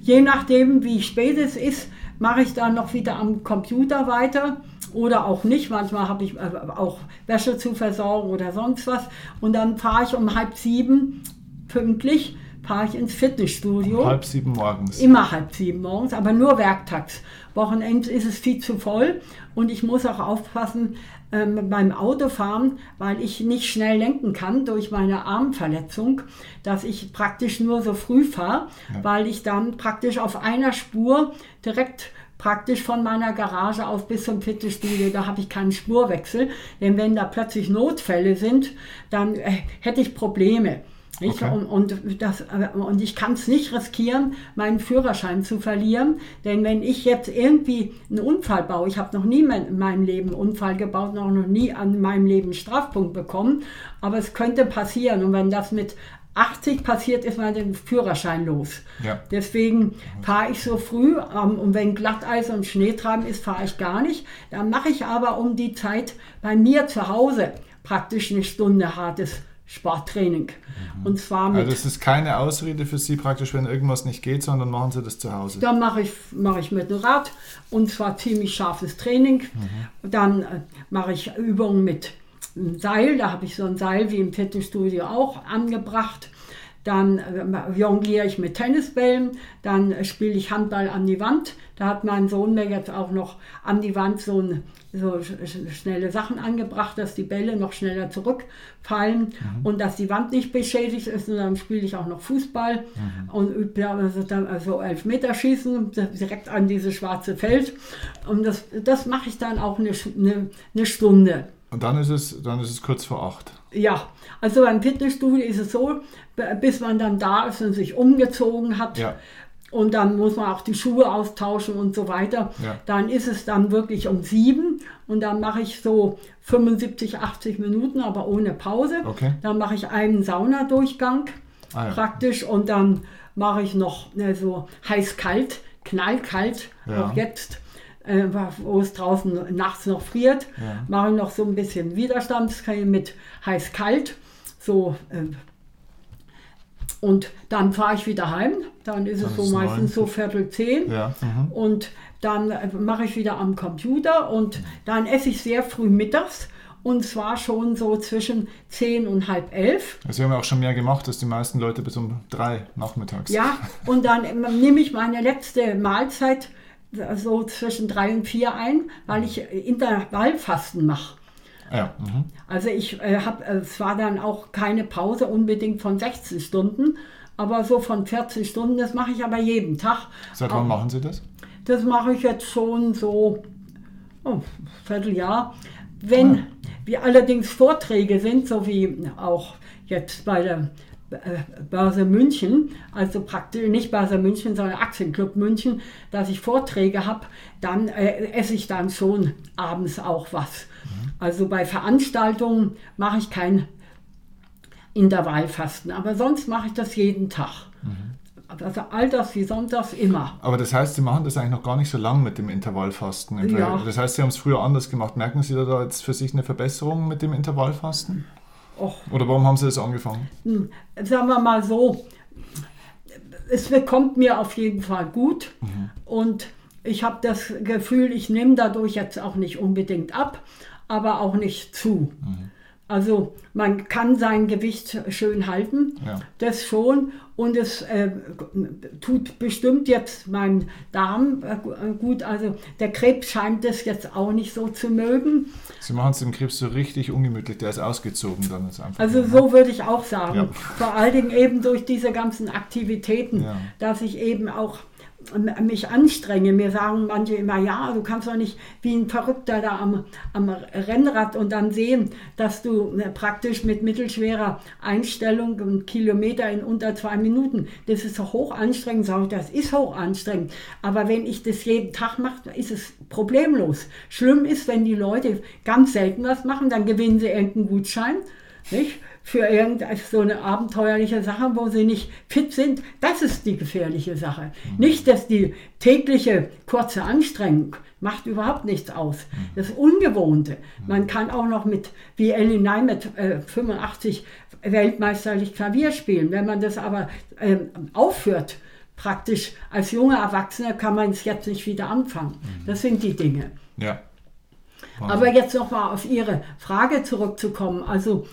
Speaker 2: je nachdem, wie spät es ist, mache ich dann noch wieder am Computer weiter oder auch nicht. Manchmal habe ich äh, auch Wäsche zu versorgen oder sonst was. Und dann fahre ich um halb sieben pünktlich, fahre ich ins Fitnessstudio.
Speaker 1: Halb sieben morgens.
Speaker 2: Immer halb sieben morgens, aber nur werktags. Wochenends ist es viel zu voll und ich muss auch aufpassen ähm, beim Autofahren, weil ich nicht schnell lenken kann durch meine Armverletzung, dass ich praktisch nur so früh fahre, weil ich dann praktisch auf einer Spur direkt praktisch von meiner Garage aus bis zum Fitnessstudio, da habe ich keinen Spurwechsel, denn wenn da plötzlich Notfälle sind, dann äh, hätte ich Probleme. Nicht?
Speaker 1: Okay.
Speaker 2: Und, und, das, äh, und ich kann es nicht riskieren, meinen Führerschein zu verlieren. Denn wenn ich jetzt irgendwie einen Unfall baue, ich habe noch nie mein- in meinem Leben einen Unfall gebaut, noch noch nie an meinem Leben einen Strafpunkt bekommen, aber es könnte passieren. Und wenn das mit 80 passiert, ist mein Führerschein los.
Speaker 1: Ja.
Speaker 2: Deswegen fahre ich so früh ähm, und wenn Glatteis und Schneetreiben ist, fahre ich gar nicht. Dann mache ich aber um die Zeit bei mir zu Hause praktisch eine Stunde hartes Sporttraining. Und zwar mit
Speaker 1: Also es ist keine Ausrede für Sie praktisch, wenn irgendwas nicht geht, sondern machen Sie das zu Hause.
Speaker 2: Dann mache ich, mache ich mit dem Rad und zwar ziemlich scharfes Training. Dann äh, mache ich Übungen mit einem Seil. Da habe ich so ein Seil wie im Fitnessstudio auch angebracht. Dann äh, jongliere ich mit Tennisbällen. Dann äh, spiele ich Handball an die Wand. Da hat mein Sohn mir jetzt auch noch an die Wand so, ein, so sch- sch- schnelle Sachen angebracht, dass die Bälle noch schneller zurückfallen und dass die Wand nicht beschädigt ist. Und dann spiele ich auch noch Fußball und übe also dann also Elfmeterschießen direkt an dieses schwarze Feld. Und das, das mache ich dann auch eine, eine, eine Stunde.
Speaker 1: Und dann ist es, dann ist es kurz vor acht.
Speaker 2: Ja, also beim Fitnessstudio ist es so, bis man dann da ist und sich umgezogen hat.
Speaker 1: Ja.
Speaker 2: Und dann muss man auch die Schuhe austauschen und so weiter.
Speaker 1: Ja.
Speaker 2: Dann ist es dann wirklich um sieben und dann mache ich so 75, 80 Minuten, aber ohne Pause.
Speaker 1: Okay.
Speaker 2: Dann mache ich einen Saunadurchgang
Speaker 1: Ah, ja.
Speaker 2: praktisch und dann mache ich noch ne, so heiß-kalt, knallkalt,
Speaker 1: Ja.
Speaker 2: auch jetzt, äh, wo es draußen nachts noch friert,
Speaker 1: Ja.
Speaker 2: mache ich noch so ein bisschen Widerstandstraining mit heiß-kalt, so äh, und dann fahre ich wieder heim, dann ist
Speaker 1: Dann
Speaker 2: es so
Speaker 1: ist
Speaker 2: meistens
Speaker 1: neun.
Speaker 2: so Viertel zehn.
Speaker 1: Ja. Mhm.
Speaker 2: Und dann äh, mache ich wieder am Computer und dann esse ich sehr früh mittags und zwar schon so zwischen 10 und halb elf.
Speaker 1: Also haben ja auch schon mehr gemacht als die meisten Leute bis um drei nachmittags.
Speaker 2: Ja, und dann nehme ich meine letzte Mahlzeit so zwischen drei und vier ein, weil ich Intervallfasten mache.
Speaker 1: Ja. Mhm.
Speaker 2: Also ich äh, habe, äh, es war dann auch keine Pause unbedingt von 16 Stunden, aber so von 40 Stunden, das mache ich aber jeden Tag.
Speaker 1: Seit wann machen Sie das?
Speaker 2: Das mache ich jetzt schon so oh, Vierteljahr. Wenn ah. wir allerdings Vorträge sind, so wie auch jetzt bei der Börse München, also praktisch nicht Börse München, sondern Aktienclub München, dass ich Vorträge habe, dann äh, esse ich dann schon abends auch was. Mhm. Also bei Veranstaltungen mache ich kein Intervallfasten, aber sonst mache ich das jeden Tag. Mhm. Also all das wie sonntags immer.
Speaker 1: Aber das heißt, Sie machen das eigentlich noch gar nicht so lang mit dem Intervallfasten.
Speaker 2: Ja.
Speaker 1: Das heißt, Sie haben es früher anders gemacht. Merken Sie da jetzt für sich eine Verbesserung mit dem Intervallfasten? Och. Oder warum haben Sie das angefangen?
Speaker 2: Hm, sagen wir mal so, es bekommt mir auf jeden Fall gut mhm. und ich habe das Gefühl, ich nehme dadurch jetzt auch nicht unbedingt ab, aber auch nicht zu. Mhm. Also man kann sein Gewicht schön halten, ja. das schon. Und es äh, tut bestimmt jetzt meinem Darm äh, gut. Also der Krebs scheint das jetzt auch nicht so zu mögen.
Speaker 1: Sie machen es dem Krebs so richtig ungemütlich, der ist ausgezogen dann
Speaker 2: jetzt einfach. Also so würde ich auch sagen. Ja. Vor allen Dingen eben durch diese ganzen Aktivitäten, ja. dass ich eben auch mich anstrenge. Mir sagen manche immer, ja, du kannst doch nicht wie ein Verrückter da am, am Rennrad und dann sehen, dass du ne, praktisch mit mittelschwerer Einstellung einen Kilometer in unter zwei Minuten, das ist doch hoch anstrengend. Sag ich, das ist hoch anstrengend. Aber wenn ich das jeden Tag mache, ist es problemlos. Schlimm ist, wenn die Leute ganz selten was machen, dann gewinnen sie irgendeinen Gutschein. Nicht? Für irgendeine so eine abenteuerliche Sache, wo sie nicht fit sind, das ist die gefährliche Sache. Mhm. Nicht, dass die tägliche kurze Anstrengung macht überhaupt nichts aus. Mhm. Das Ungewohnte. Mhm. Man kann auch noch mit, wie Ellie mit äh, 85 weltmeisterlich Klavier spielen. Wenn man das aber äh, aufhört, praktisch als junger Erwachsener, kann man es jetzt nicht wieder anfangen. Mhm. Das sind die Dinge.
Speaker 1: Ja.
Speaker 2: Aber jetzt nochmal auf Ihre Frage zurückzukommen. Also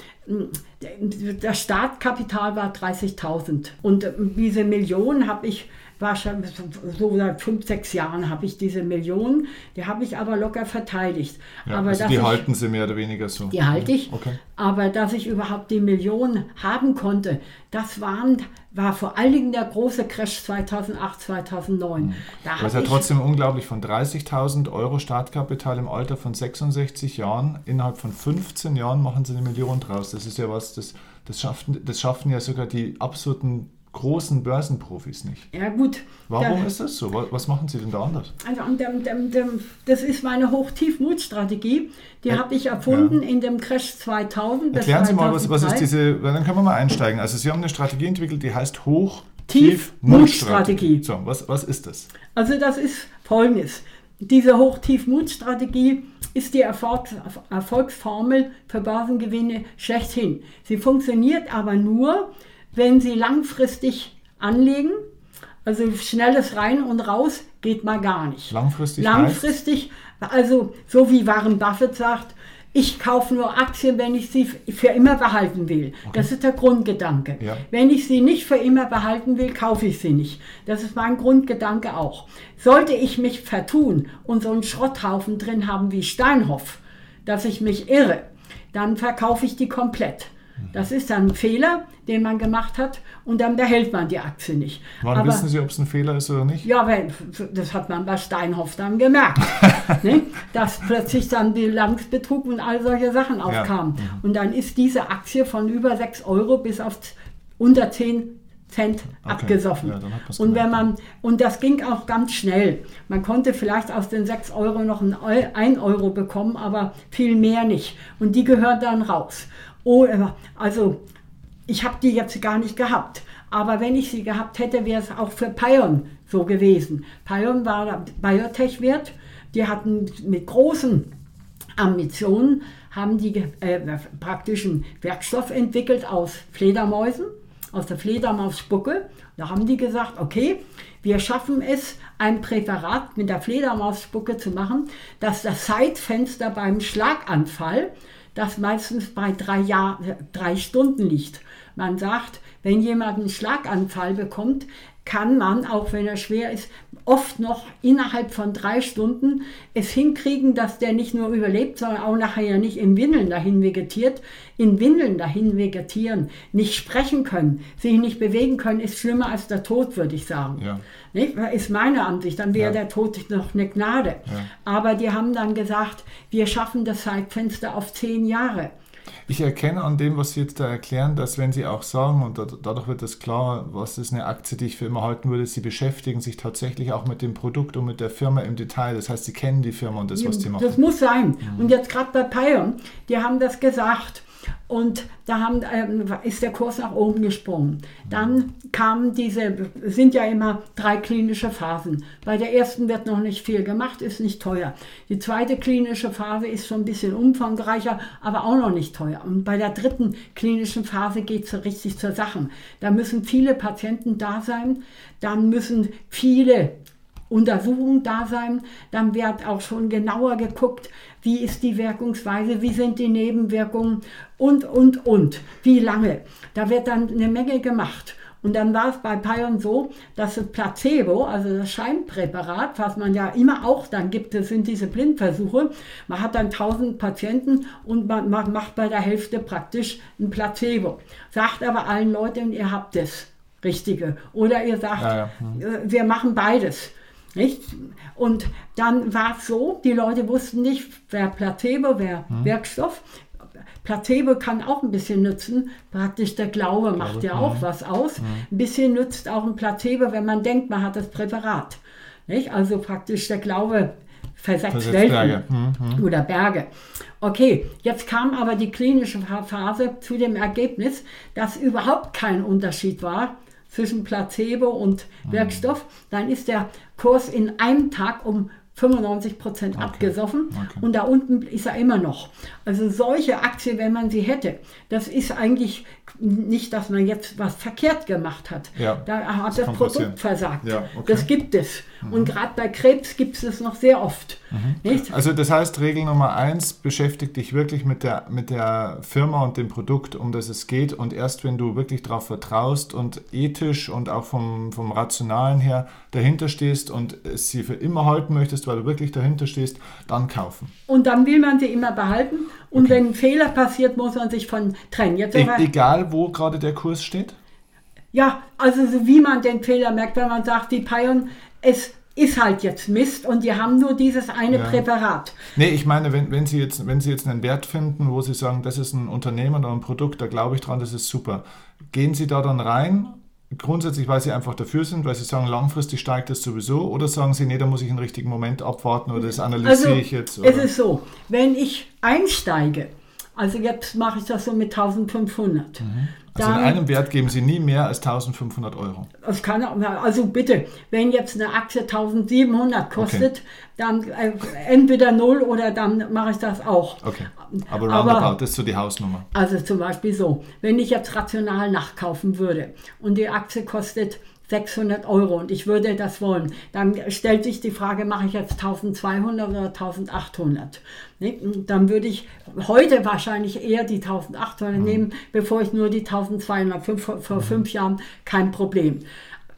Speaker 2: das Startkapital war 30.000 und diese Million habe ich wahrscheinlich so seit fünf, sechs Jahren habe ich diese Millionen, die habe ich aber locker verteidigt.
Speaker 1: Ja, aber also die ich, halten Sie mehr oder weniger so?
Speaker 2: Die halte ich, okay. aber dass ich überhaupt die Millionen haben konnte, das waren, war vor allen Dingen der große Crash 2008, 2009. Mhm.
Speaker 1: Da das ist ja trotzdem unglaublich, von 30.000 Euro Startkapital im Alter von 66 Jahren, innerhalb von 15 Jahren machen Sie eine Million draus. Das ist ja was, das, das, schaffen, das schaffen ja sogar die absoluten großen Börsenprofis nicht.
Speaker 2: Ja gut.
Speaker 1: Warum da, ist das so? Was machen Sie denn da anders?
Speaker 2: Also das ist meine Hoch-Tief-Mut-Strategie. Die ja, habe ich erfunden ja. in dem Crash 2000.
Speaker 1: Erklären Sie mal, was, was ist diese, dann können wir mal einsteigen. Also Sie haben eine Strategie entwickelt, die heißt Hoch-Tief-Mut-Strategie. So, was, was ist das?
Speaker 2: Also das ist folgendes. Diese Hoch-Tief-Mut-Strategie ist die Erfolgs Erfolgsformel für Börsengewinne schlechthin. Sie funktioniert aber nur, wenn Sie langfristig anlegen, also schnelles rein und raus geht mal gar nicht.
Speaker 1: Langfristig?
Speaker 2: Langfristig, heißt? also so wie Warren Buffett sagt, ich kaufe nur Aktien, wenn ich sie für immer behalten will. Okay. Das ist der Grundgedanke. Ja. Wenn ich sie nicht für immer behalten will, kaufe ich sie nicht. Das ist mein Grundgedanke auch. Sollte ich mich vertun und so einen Schrotthaufen drin haben wie Steinhoff, dass ich mich irre, dann verkaufe ich die komplett. Das ist dann ein Fehler, den man gemacht hat und dann behält man die Aktie nicht.
Speaker 1: Wann Aber, wissen Sie, ob es ein Fehler ist oder nicht?
Speaker 2: Ja, weil, das hat man bei Steinhoff dann gemerkt, ne? dass plötzlich dann Bilanzbetrug und all solche Sachen aufkamen. Ja. Mhm. Und dann ist diese Aktie von über 6 Euro bis auf unter 10 Cent okay. abgesoffen. Ja, und, wenn man, und das ging auch ganz schnell. Man konnte vielleicht aus den 6 Euro noch ein 1 Euro bekommen, aber viel mehr nicht. Und die gehört dann raus. Oh, also ich habe die jetzt gar nicht gehabt. Aber wenn ich sie gehabt hätte, wäre es auch für Pion so gewesen. Pion war Biotech-Wert. Die hatten mit großen Ambitionen, haben die äh, praktischen Werkstoff entwickelt aus Fledermäusen, aus der Fledermausspucke. Da haben die gesagt, okay, wir schaffen es, ein Präparat mit der Fledermausspucke zu machen, dass das Zeitfenster beim Schlaganfall das meistens bei drei, Jahr, drei Stunden liegt. Man sagt, wenn jemand einen Schlaganfall bekommt, kann man, auch wenn er schwer ist, oft noch innerhalb von drei Stunden es hinkriegen, dass der nicht nur überlebt, sondern auch nachher ja nicht in Windeln dahin vegetiert. In Windeln dahin vegetieren, nicht sprechen können, sich nicht bewegen können, ist schlimmer als der Tod, würde ich sagen. Ja. Nicht? Ist meine Ansicht, dann wäre ja. der Tod noch eine Gnade. Ja. Aber die haben dann gesagt, wir schaffen das Zeitfenster auf zehn Jahre.
Speaker 1: Ich erkenne an dem, was Sie jetzt da erklären, dass wenn Sie auch sagen, und dadurch wird das klar, was ist eine Aktie, die ich für immer halten würde, Sie beschäftigen sich tatsächlich auch mit dem Produkt und mit der Firma im Detail. Das heißt, Sie kennen die Firma und das, was Sie machen.
Speaker 2: Das muss sein. Mhm. Und jetzt gerade bei Pion, die haben das gesagt, und da haben, ähm, ist der Kurs nach oben gesprungen. Dann kamen diese, sind ja immer drei klinische Phasen. Bei der ersten wird noch nicht viel gemacht, ist nicht teuer. Die zweite klinische Phase ist schon ein bisschen umfangreicher, aber auch noch nicht teuer. Und bei der dritten klinischen Phase geht es so richtig zur Sache. Da müssen viele Patienten da sein, dann müssen viele Untersuchungen da sein. Dann wird auch schon genauer geguckt, wie ist die Wirkungsweise, wie sind die Nebenwirkungen und, und, und, wie lange. Da wird dann eine Menge gemacht. Und dann war es bei Pion so, dass das Placebo, also das Scheinpräparat, was man ja immer auch dann gibt, das sind diese Blindversuche. Man hat dann 1000 Patienten und man macht bei der Hälfte praktisch ein Placebo. Sagt aber allen Leuten, ihr habt das Richtige. Oder ihr sagt, ja, ja. Hm. wir machen beides. Nicht? Und dann war es so, die Leute wussten nicht, wer Placebo, wer hm. Wirkstoff. Placebo kann auch ein bisschen nützen. Praktisch der Glaube macht ja auch was aus. Hm. Ein bisschen nützt auch ein Placebo, wenn man denkt, man hat das Präparat. Nicht? Also praktisch der Glaube versetzt Welten Berge. Hm, hm. oder Berge. Okay, jetzt kam aber die klinische Phase zu dem Ergebnis, dass überhaupt kein Unterschied war zwischen Placebo und hm. Wirkstoff. Dann ist der Kurs in einem Tag um 95 Prozent okay. abgesoffen okay. und da unten ist er immer noch. Also solche Aktien, wenn man sie hätte, das ist eigentlich nicht, dass man jetzt was verkehrt gemacht hat. Ja, da hat das, das Produkt passieren. versagt. Ja, okay. Das gibt es. Mhm. Und gerade bei Krebs gibt es das noch sehr oft.
Speaker 1: Mhm. Also das heißt, Regel Nummer eins, beschäftigt dich wirklich mit der, mit der Firma und dem Produkt, um das es geht. Und erst wenn du wirklich darauf vertraust und ethisch und auch vom, vom Rationalen her dahinter stehst und es sie für immer halten möchtest, weil du wirklich dahinter stehst, dann kaufen.
Speaker 2: Und dann will man sie immer behalten. Und okay. wenn ein Fehler passiert, muss man sich von trennen.
Speaker 1: Jetzt e egal, wo gerade der Kurs steht?
Speaker 2: Ja, also so wie man den Fehler merkt, wenn man sagt, die Pion, es ist halt jetzt Mist und die haben nur dieses eine ja. Präparat.
Speaker 1: Nee, ich meine, wenn, wenn, Sie jetzt, wenn Sie jetzt einen Wert finden, wo Sie sagen, das ist ein Unternehmen oder ein Produkt, da glaube ich dran, das ist super. Gehen Sie da dann rein grundsätzlich, weil Sie einfach dafür sind, weil Sie sagen, langfristig steigt das sowieso, oder sagen Sie, nee, da muss ich einen richtigen Moment abwarten oder das analysiere also, ich jetzt? Oder?
Speaker 2: Es ist so, wenn ich einsteige, also jetzt mache ich das so mit 1500. Mhm.
Speaker 1: Also in einem Wert geben Sie nie mehr als 1500 Euro.
Speaker 2: Das kann, also bitte, wenn jetzt eine Aktie 1700 kostet, okay. dann äh, entweder null oder dann mache ich das auch.
Speaker 1: Okay. Aber roundabout, Aber, ist so die Hausnummer.
Speaker 2: Also zum Beispiel so, wenn ich jetzt rational nachkaufen würde und die Aktie kostet 600 Euro und ich würde das wollen, dann stellt sich die Frage, mache ich jetzt 1200 oder 1800? Dann würde ich heute wahrscheinlich eher die 1800 mhm. nehmen, bevor ich nur die 1200. Vor, vor mhm. fünf Jahren kein Problem.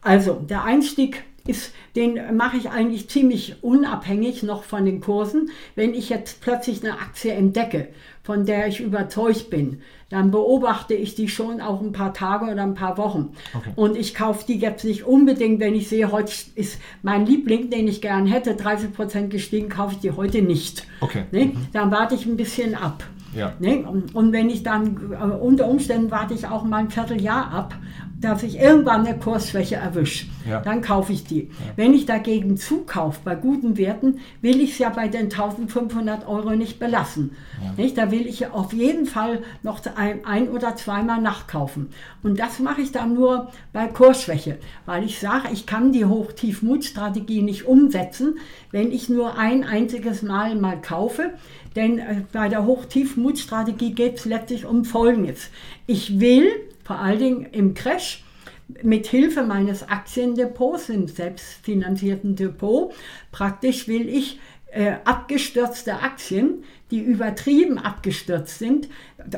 Speaker 2: Also der Einstieg ist, den mache ich eigentlich ziemlich unabhängig noch von den Kursen. Wenn ich jetzt plötzlich eine Aktie entdecke, von der ich überzeugt bin, dann beobachte ich die schon auch ein paar Tage oder ein paar Wochen. Okay. Und ich kaufe die jetzt nicht unbedingt, wenn ich sehe, heute ist mein Liebling, den ich gern hätte, 30 Prozent gestiegen, kaufe ich die heute nicht. Okay. Ne? Mhm. Dann warte ich ein bisschen ab. Ja. Ne? Und wenn ich dann, äh, unter Umständen warte ich auch mal ein Vierteljahr ab, dass ich irgendwann eine Kursschwäche erwische. Ja. Dann kaufe ich die. Ja. Wenn ich dagegen zukaufe bei guten Werten, will ich es ja bei den 1500 Euro nicht belassen. Ja. Nicht? Da will ich auf jeden Fall noch ein, ein oder zweimal nachkaufen. Und das mache ich dann nur bei Kursschwäche, weil ich sage, ich kann die Hoch-Tief-Mut-Strategie nicht umsetzen, wenn ich nur ein einziges Mal mal kaufe. Denn äh, bei der Hoch-Tief-Mut-Strategie geht es letztlich um Folgendes. Ich will vor allen Dingen im Crash mit Hilfe meines Aktiendepots, im selbstfinanzierten Depot, praktisch will ich äh, abgestürzte Aktien, die übertrieben abgestürzt sind,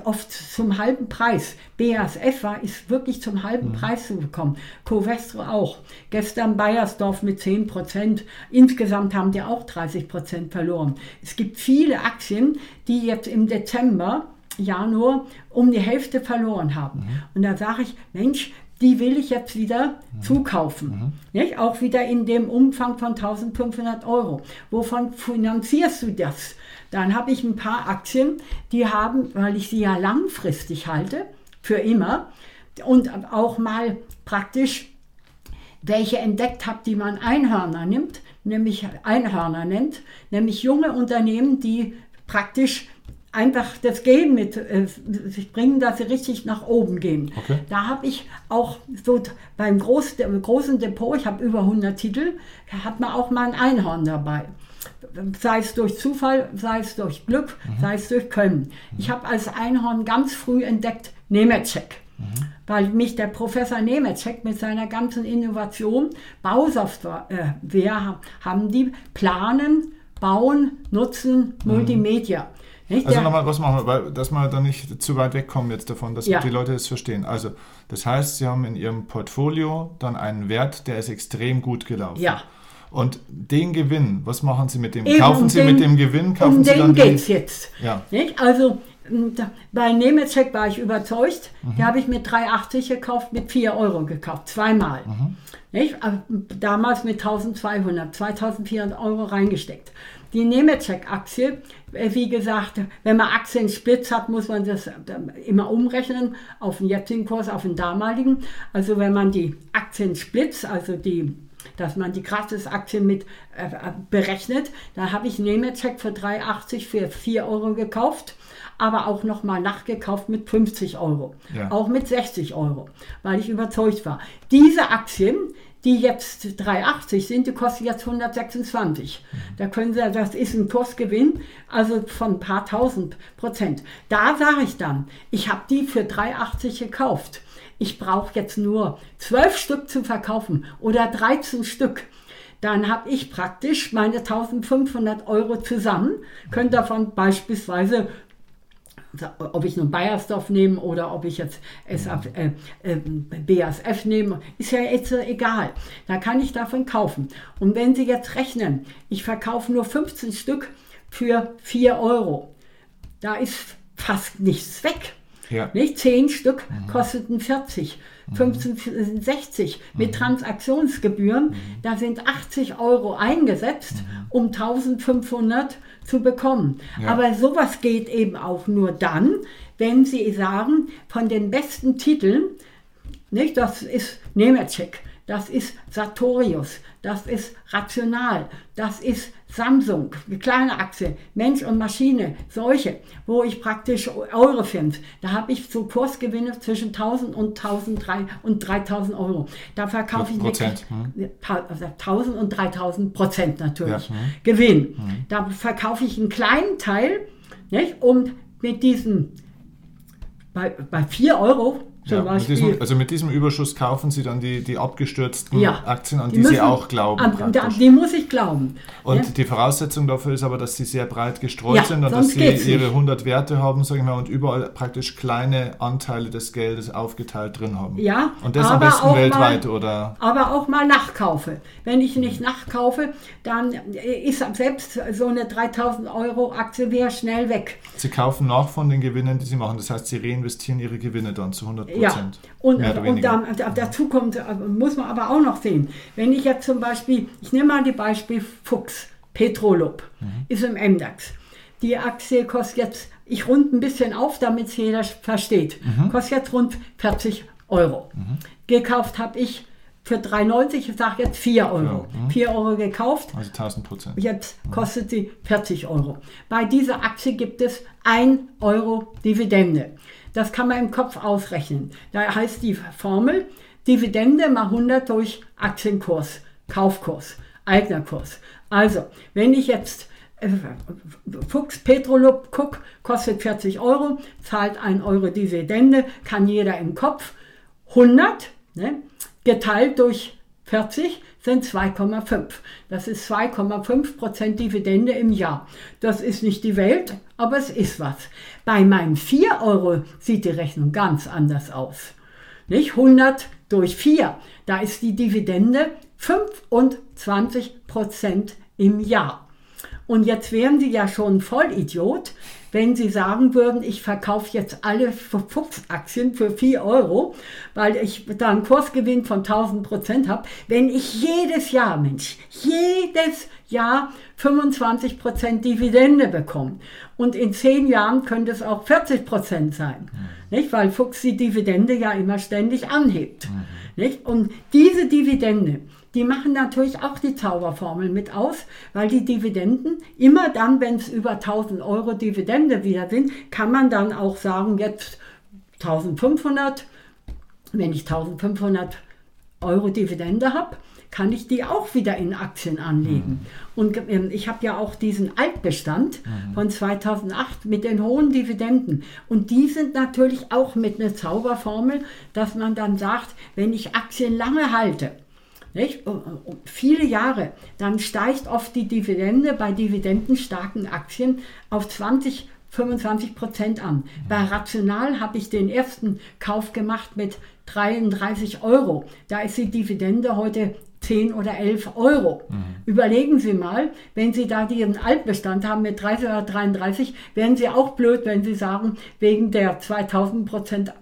Speaker 2: oft zum halben Preis. BASF war, ist wirklich zum halben mhm. Preis zu bekommen. Covestro auch. Gestern Bayersdorf mit 10 Prozent. Insgesamt haben die auch 30 Prozent verloren. Es gibt viele Aktien, die jetzt im Dezember, Januar, um die Hälfte verloren haben. Mhm. Und da sage ich, Mensch, die will ich jetzt wieder mhm. zukaufen. Mhm. Nicht? Auch wieder in dem Umfang von 1500 Euro. Wovon finanzierst du das? Dann habe ich ein paar Aktien, die haben, weil ich sie ja langfristig halte, für immer, und auch mal praktisch welche entdeckt habe, die man Einhörner nimmt, nämlich Einhörner nennt, nämlich junge Unternehmen, die praktisch einfach das Gehen mit äh, sich bringen, dass sie richtig nach oben gehen. Okay. Da habe ich auch so beim Groß, großen Depot, ich habe über 100 Titel, hat man auch mal ein Einhorn dabei. Sei es durch Zufall, sei es durch Glück, mhm. sei es durch Können. Mhm. Ich habe als Einhorn ganz früh entdeckt Nemetschek. Mhm. Weil mich der Professor Nemetschek mit seiner ganzen Innovation, Bausoftware, äh, haben die planen, bauen, nutzen, mhm. Multimedia.
Speaker 1: Nicht? Also nochmal, was machen wir, weil, dass wir da nicht zu weit wegkommen jetzt davon, dass ja. die Leute das verstehen. Also das heißt, Sie haben in Ihrem Portfolio dann einen Wert, der ist extrem gut gelaufen.
Speaker 2: Ja.
Speaker 1: Und den Gewinn, was machen Sie mit dem? Eben kaufen Sie den, mit dem Gewinn, kaufen
Speaker 2: um
Speaker 1: Sie
Speaker 2: dann geht es jetzt. Ja. Nicht? Also bei Nemetschek war ich überzeugt. Mhm. Die habe ich mit 3,80 gekauft, mit 4 Euro gekauft, zweimal. Mhm. Nicht? Damals mit 1200, 2400 Euro reingesteckt. Die Nemetschek-Aktie, wie gesagt, wenn man Aktien spitz hat, muss man das immer umrechnen auf den jetzigen Kurs, auf den damaligen. Also wenn man die Aktien splitzt, also die dass man die Gratisaktien mit äh, berechnet. Da habe ich Nemetschek für 3,80 für 4 Euro gekauft, aber auch nochmal nachgekauft mit 50 Euro, ja. auch mit 60 Euro, weil ich überzeugt war. Diese Aktien, die jetzt 3,80 sind, die kosten jetzt 126. Mhm. Da können Sie, das ist ein Kursgewinn, also von ein paar tausend Prozent. Da sage ich dann, ich habe die für 3,80 gekauft. Ich brauche jetzt nur 12 Stück zu verkaufen oder 13 Stück. Dann habe ich praktisch meine 1500 Euro zusammen, könnte davon beispielsweise ob ich nun Bayersdorf nehme oder ob ich jetzt SF, äh, äh, BASF nehme, ist ja jetzt egal. Da kann ich davon kaufen. Und wenn Sie jetzt rechnen, ich verkaufe nur 15 Stück für 4 Euro, da ist fast nichts weg. Ja. Nicht? 10 Stück mhm. kosteten 40. 15, 60 mit mhm. Transaktionsgebühren. Mhm. Da sind 80 Euro eingesetzt, mhm. um 1500 zu bekommen. Ja. Aber sowas geht eben auch nur dann, wenn Sie sagen, von den besten Titeln, nicht, das ist Nemetschek, das ist Sartorius, das ist Rational, das ist Samsung, eine kleine Achse, Mensch und Maschine, solche, wo ich praktisch Eurofins, da habe ich so Kursgewinne zwischen 1000 und 1003 und 3000 Euro. Da verkaufe ich Prozent, hm. 1000 und 3000 Prozent natürlich ja, hm. Gewinn. Hm. Da verkaufe ich einen kleinen Teil, nicht, um mit diesen bei, bei 4 Euro
Speaker 1: ja, mit diesem, also mit diesem Überschuss kaufen Sie dann die, die abgestürzten ja, Aktien, an die, die müssen, Sie auch glauben.
Speaker 2: An, die muss ich glauben.
Speaker 1: Und ja. die Voraussetzung dafür ist aber, dass Sie sehr breit gestreut sind und dass Sie Ihre 100 Werte haben, sage ich mal, und überall praktisch kleine Anteile des Geldes aufgeteilt drin haben.
Speaker 2: Ja,
Speaker 1: und das am besten weltweit mal, oder?
Speaker 2: Aber auch mal nachkaufe. Wenn ich nicht nachkaufe, dann ist selbst so eine 3000 Euro Aktie wieder schnell weg.
Speaker 1: Sie kaufen nach von den Gewinnen, die Sie machen. Das heißt, Sie reinvestieren Ihre Gewinne dann zu 100
Speaker 2: ja, und, und da, dazu kommt, äh, muss man aber auch noch sehen, wenn ich jetzt zum Beispiel, ich nehme mal die Beispiel Fuchs, Petrolub, mhm. ist im MDAX. Die Aktie kostet jetzt, ich rund ein bisschen auf, damit es jeder versteht, mhm. kostet jetzt rund 40 Euro. Mhm. Gekauft habe ich für 3,90, ich sage jetzt 4 Euro. Ja, mhm. 4 Euro gekauft.
Speaker 1: Also 1000 Prozent.
Speaker 2: Jetzt mhm. kostet sie 40 Euro. Bei dieser Aktie gibt es 1 Euro Dividende. Das kann man im Kopf ausrechnen. Da heißt die Formel Dividende mal 100 durch Aktienkurs, Kaufkurs, Eignerkurs. Also, wenn ich jetzt äh, Fuchs Petrolub guck, kostet 40 Euro, zahlt 1 Euro Dividende, kann jeder im Kopf. 100 ne, geteilt durch 40, sind 2,5. Das ist 2,5 Prozent Dividende im Jahr. Das ist nicht die Welt, aber es ist was. Bei meinen 4 Euro sieht die Rechnung ganz anders aus. Nicht 100 durch 4, da ist die Dividende 25 Prozent im Jahr. Und jetzt wären Sie ja schon Vollidiot, wenn Sie sagen würden, ich verkaufe jetzt alle Fuchsaktien für 4 Euro, weil ich da einen Kursgewinn von 1000 Prozent habe, wenn ich jedes Jahr, Mensch, jedes Jahr 25 Prozent Dividende bekomme. Und in 10 Jahren könnte es auch 40 Prozent sein, mhm. nicht? weil Fuchs die Dividende ja immer ständig anhebt. Mhm. Nicht? Und diese Dividende, die machen natürlich auch die Zauberformel mit aus, weil die Dividenden immer dann, wenn es über 1000 Euro Dividende wieder sind, kann man dann auch sagen, jetzt 1500, wenn ich 1500 Euro Dividende habe, kann ich die auch wieder in Aktien anlegen. Mhm. Und ähm, ich habe ja auch diesen Altbestand mhm. von 2008 mit den hohen Dividenden. Und die sind natürlich auch mit einer Zauberformel, dass man dann sagt, wenn ich Aktien lange halte, nicht? viele Jahre, dann steigt oft die Dividende bei dividendenstarken Aktien auf 20, 25 Prozent an. Bei Rational habe ich den ersten Kauf gemacht mit 33 Euro. Da ist die Dividende heute 10 oder 11 Euro. Mhm. Überlegen Sie mal, wenn Sie da diesen Altbestand haben mit 30 oder 33, wären Sie auch blöd, wenn Sie sagen, wegen der 2000 Prozent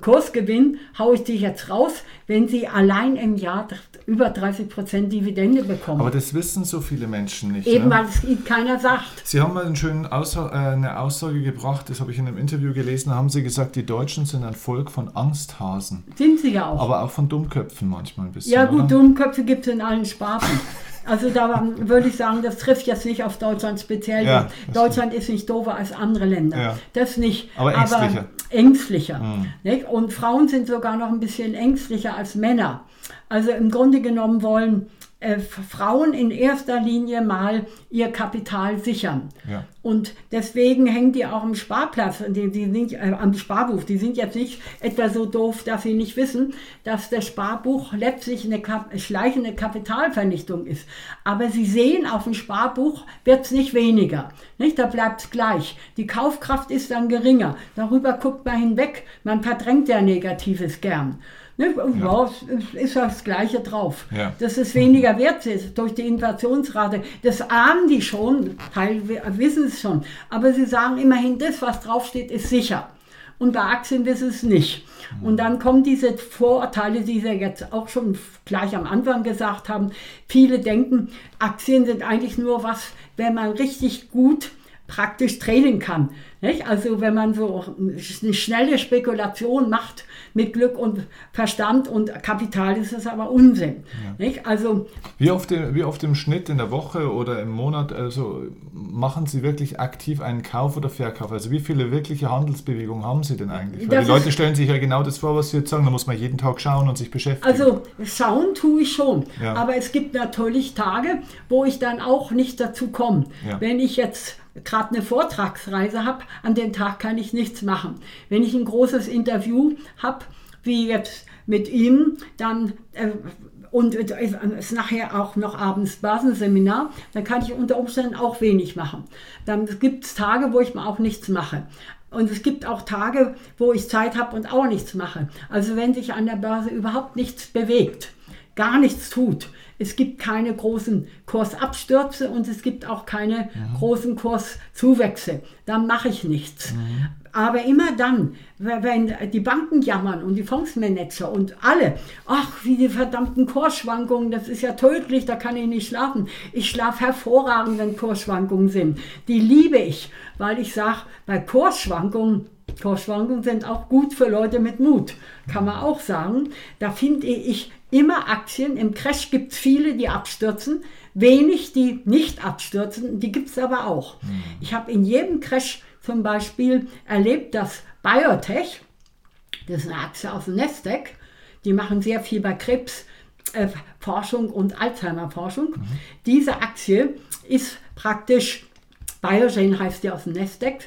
Speaker 2: Kursgewinn haue ich dich jetzt raus, wenn Sie allein im Jahr über 30 Prozent Dividende bekommen.
Speaker 1: Aber das wissen so viele Menschen nicht.
Speaker 2: Eben, ne? weil es Ihnen keiner sagt.
Speaker 1: Sie haben mal Aussage, äh, eine Aussage gebracht, das habe ich in einem Interview gelesen, da haben Sie gesagt, die Deutschen sind ein Volk von Angsthasen.
Speaker 2: Sind sie ja auch.
Speaker 1: Aber auch von Dummköpfen manchmal ein bisschen.
Speaker 2: Ja gut,
Speaker 1: oder?
Speaker 2: Dummköpfe gibt es in allen Sparten. Also da würde ich sagen, das trifft jetzt nicht auf Deutschland speziell. Ja, Deutschland ist nicht doofer als andere Länder. Ja. Das nicht.
Speaker 1: Aber ängstlicher. Aber
Speaker 2: ängstlicher. Mhm. Und Frauen sind sogar noch ein bisschen ängstlicher als Männer. Also im Grunde genommen wollen äh, Frauen in erster Linie mal ihr Kapital sichern. Ja. Und deswegen hängen die auch am Sparplatz, die, die sind, äh, am Sparbuch. Die sind jetzt nicht etwa so doof, dass sie nicht wissen, dass das Sparbuch letztlich eine Kap schleichende Kapitalvernichtung ist. Aber sie sehen, auf dem Sparbuch wird es nicht weniger. Nicht? Da bleibt es gleich. Die Kaufkraft ist dann geringer. Darüber guckt man hinweg. Man verdrängt ja Negatives gern. Ne? Ja. ja. ist das Gleiche drauf. Ja. Dass es weniger wert ist durch die Inflationsrate. Das ahnen die schon, Teil wissen es schon. Aber sie sagen immerhin, das, was draufsteht, ist sicher. Und bei Aktien wissen es nicht. Und dann kommen diese Vorurteile, die Sie jetzt auch schon gleich am Anfang gesagt haben. Viele denken, Aktien sind eigentlich nur was, wenn man richtig gut praktisch traden kann. Nicht? Also wenn man so eine schnelle Spekulation macht mit Glück und Verstand und Kapital, ist das aber Unsinn. Ja. Also,
Speaker 1: wie, oft, wie oft im Schnitt in der Woche oder im Monat also machen Sie wirklich aktiv einen Kauf oder Verkauf? Also wie viele wirkliche Handelsbewegungen haben Sie denn eigentlich? Weil die Leute stellen sich ja genau das vor, was Sie jetzt sagen, da muss man jeden Tag schauen und sich beschäftigen.
Speaker 2: Also schauen tue ich schon, ja. aber es gibt natürlich Tage, wo ich dann auch nicht dazu komme. Ja. Wenn ich jetzt gerade eine Vortragsreise habe, an dem Tag kann ich nichts machen. Wenn ich ein großes Interview habe, wie jetzt mit ihm, dann äh, und es ist nachher auch noch abends Basenseminar, dann kann ich unter Umständen auch wenig machen. Dann gibt es Tage, wo ich mal auch nichts mache. Und es gibt auch Tage, wo ich Zeit habe und auch nichts mache. Also wenn sich an der Börse überhaupt nichts bewegt, gar nichts tut, es gibt keine großen Kursabstürze und es gibt auch keine mhm. großen Kurszuwächse. Da mache ich nichts. Mhm. Aber immer dann, wenn die Banken jammern und die Fondsmanager und alle, ach, wie die verdammten Kursschwankungen, das ist ja tödlich, da kann ich nicht schlafen. Ich schlafe hervorragend, wenn Kursschwankungen sind. Die liebe ich, weil ich sage, bei Kursschwankungen, Kursschwankungen sind auch gut für Leute mit Mut, kann man auch sagen. Da finde ich immer Aktien. Im Crash gibt es viele, die abstürzen, wenig, die nicht abstürzen, die gibt es aber auch. Mhm. Ich habe in jedem Crash zum Beispiel erlebt, dass Biotech, das ist eine Aktie aus dem Nasdaq, die machen sehr viel bei Krebsforschung äh, und Alzheimer-Forschung. Mhm. Diese Aktie ist praktisch, Biogen heißt die aus dem Nasdaq,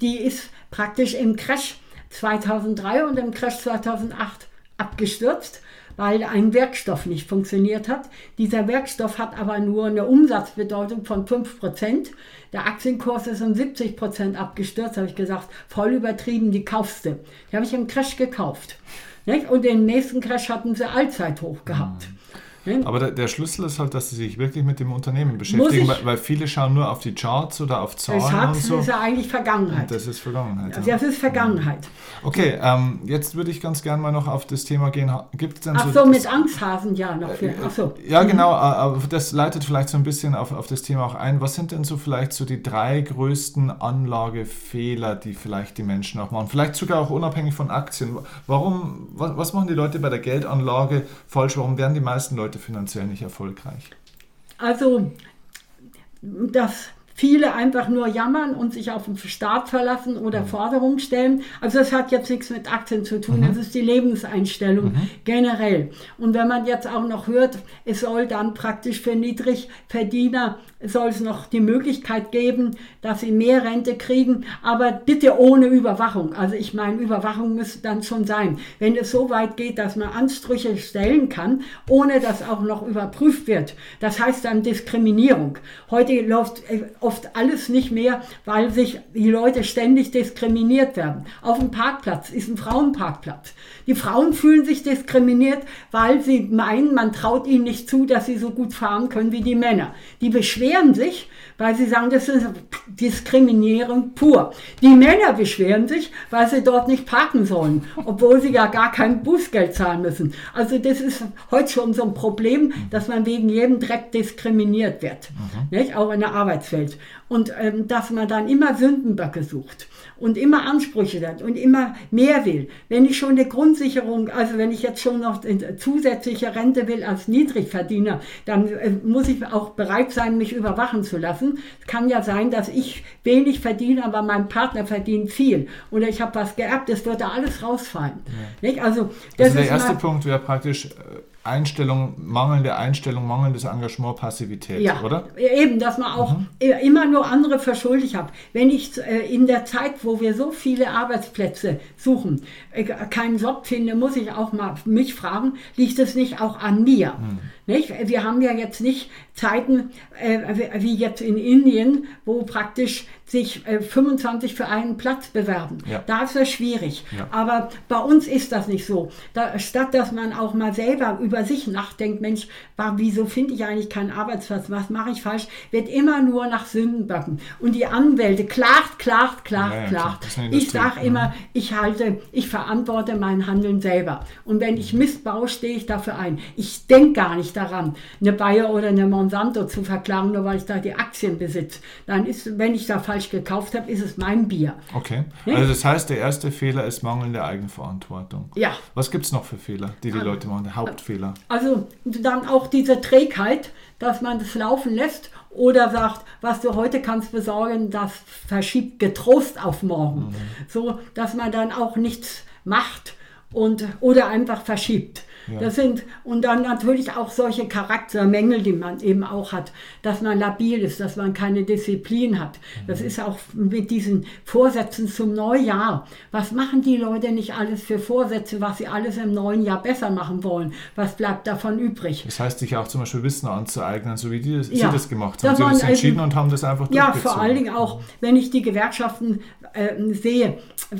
Speaker 2: die ist praktisch im Crash 2003 und im Crash 2008 abgestürzt weil ein Werkstoff nicht funktioniert hat. Dieser Werkstoff hat aber nur eine Umsatzbedeutung von 5%. Der Aktienkurs ist um 70% abgestürzt, habe ich gesagt, voll übertrieben, die kaufst du. Die habe ich im Crash gekauft. Und den nächsten Crash hatten sie Allzeithoch gehabt. Mhm.
Speaker 1: Aber der, der, Schlüssel ist halt, dass sie sich wirklich mit dem Unternehmen beschäftigen, weil, weil, viele schauen nur auf die Charts oder auf Zahlen
Speaker 2: das
Speaker 1: und so.
Speaker 2: Ist ja eigentlich Vergangenheit.
Speaker 1: Und das ist Vergangenheit.
Speaker 2: Ja. Das ist Vergangenheit.
Speaker 1: Okay, ähm, jetzt würde ich ganz gerne mal noch auf das Thema gehen. Gibt es denn
Speaker 2: Ach so, so mit Angsthasen, ja. Noch für, ach so.
Speaker 1: Ja, genau, aber das leitet vielleicht so ein bisschen auf, auf das Thema auch ein. Was sind denn so vielleicht so die drei größten Anlagefehler, die vielleicht die Menschen auch machen? Vielleicht sogar auch unabhängig von Aktien. Warum, was, was machen die Leute bei der Geldanlage falsch? Warum werden die meisten Leute finanziell nicht erfolgreich?
Speaker 2: Also, das viele einfach nur jammern und sich auf den Staat verlassen oder mhm. Forderungen stellen. Also das hat jetzt nichts mit Aktien zu tun, mhm. das ist die Lebenseinstellung mhm. generell. Und wenn man jetzt auch noch hört, es soll dann praktisch für Niedrigverdiener soll es noch die Möglichkeit geben, dass sie mehr Rente kriegen, aber bitte ohne Überwachung. Also ich meine, Überwachung müsste dann schon sein. Wenn es so weit geht, dass man Ansprüche stellen kann, ohne dass auch noch überprüft wird, das heißt dann Diskriminierung. Heute läuft äh, oft alles nicht mehr, weil sich die Leute ständig diskriminiert werden. Auf dem Parkplatz ist ein Frauenparkplatz. Die Frauen fühlen sich diskriminiert, weil sie meinen, man traut ihnen nicht zu, dass sie so gut fahren können wie die Männer. Die beschweren sich, weil sie sagen, das ist Diskriminierung pur. Die Männer beschweren sich, weil sie dort nicht parken sollen, obwohl sie ja gar kein Bußgeld zahlen müssen. Also das ist heute schon so ein Problem, dass man wegen jedem Dreck diskriminiert wird, mhm. nicht? auch in der Arbeitswelt. Und ähm, dass man dann immer Sündenböcke sucht und immer Ansprüche hat und immer mehr will. Wenn ich schon eine Grundsicherung, also wenn ich jetzt schon noch zusätzliche Rente will als Niedrigverdiener, dann äh, muss ich auch bereit sein, mich überwachen zu lassen. Es kann ja sein, dass ich wenig verdiene, aber mein Partner verdient viel. Oder ich habe was geerbt, das wird da alles rausfallen. Ja. Also,
Speaker 1: das also der erste Punkt wäre praktisch äh, Einstellung, mangelnde Einstellung, mangelndes Engagement, Passivität,
Speaker 2: ja,
Speaker 1: oder?
Speaker 2: Eben, dass man auch mhm. immer nur andere verschuldigt hat. Wenn ich äh, in der Zeit, wo wir so viele Arbeitsplätze suchen, äh, keinen Job finde, muss ich auch mal mich fragen, liegt es nicht auch an mir? Mhm. Nicht? Wir haben ja jetzt nicht Zeiten äh, wie jetzt in Indien, wo praktisch sich äh, 25 für einen Platz bewerben. Ja. Da ist es schwierig. Ja. Aber bei uns ist das nicht so. Da, statt dass man auch mal selber über sich nachdenkt, Mensch, war, wieso finde ich eigentlich keinen Arbeitsplatz? Was mache ich falsch? Wird immer nur nach Sündenböcken. Und die Anwälte klagt, klagt, klagt, ja, klagt. Ich sage immer, ich halte, ich verantworte mein Handeln selber. Und wenn ich Mist baue, stehe ich dafür ein. Ich denke gar nicht daran, eine Bayer oder eine Monsanto zu verklagen, nur weil ich da die Aktien besitze. Dann ist, wenn ich da falsch gekauft habe, ist es mein Bier.
Speaker 1: Okay. Hm? Also das heißt, der erste Fehler ist mangelnde Eigenverantwortung.
Speaker 2: Ja.
Speaker 1: Was gibt es noch für Fehler, die die also, Leute machen? Der Hauptfehler?
Speaker 2: Also dann auch diese Trägheit, dass man das laufen lässt oder sagt, was du heute kannst besorgen, das verschiebt getrost auf morgen. Mhm. So, dass man dann auch nichts macht und oder einfach verschiebt. Das sind, und dann natürlich auch solche Charaktermängel, die man eben auch hat, dass man labil ist, dass man keine Disziplin hat. Das mhm. ist auch mit diesen Vorsätzen zum Neujahr. Was machen die Leute nicht alles für Vorsätze, was sie alles im neuen Jahr besser machen wollen? Was bleibt davon übrig?
Speaker 1: Das heißt, sich auch zum Beispiel Wissen anzueignen, so wie die das, ja. Sie das gemacht haben. Sie haben es entschieden und haben das einfach
Speaker 2: Ja, vor allen Dingen auch, wenn ich die Gewerkschaften äh, sehe,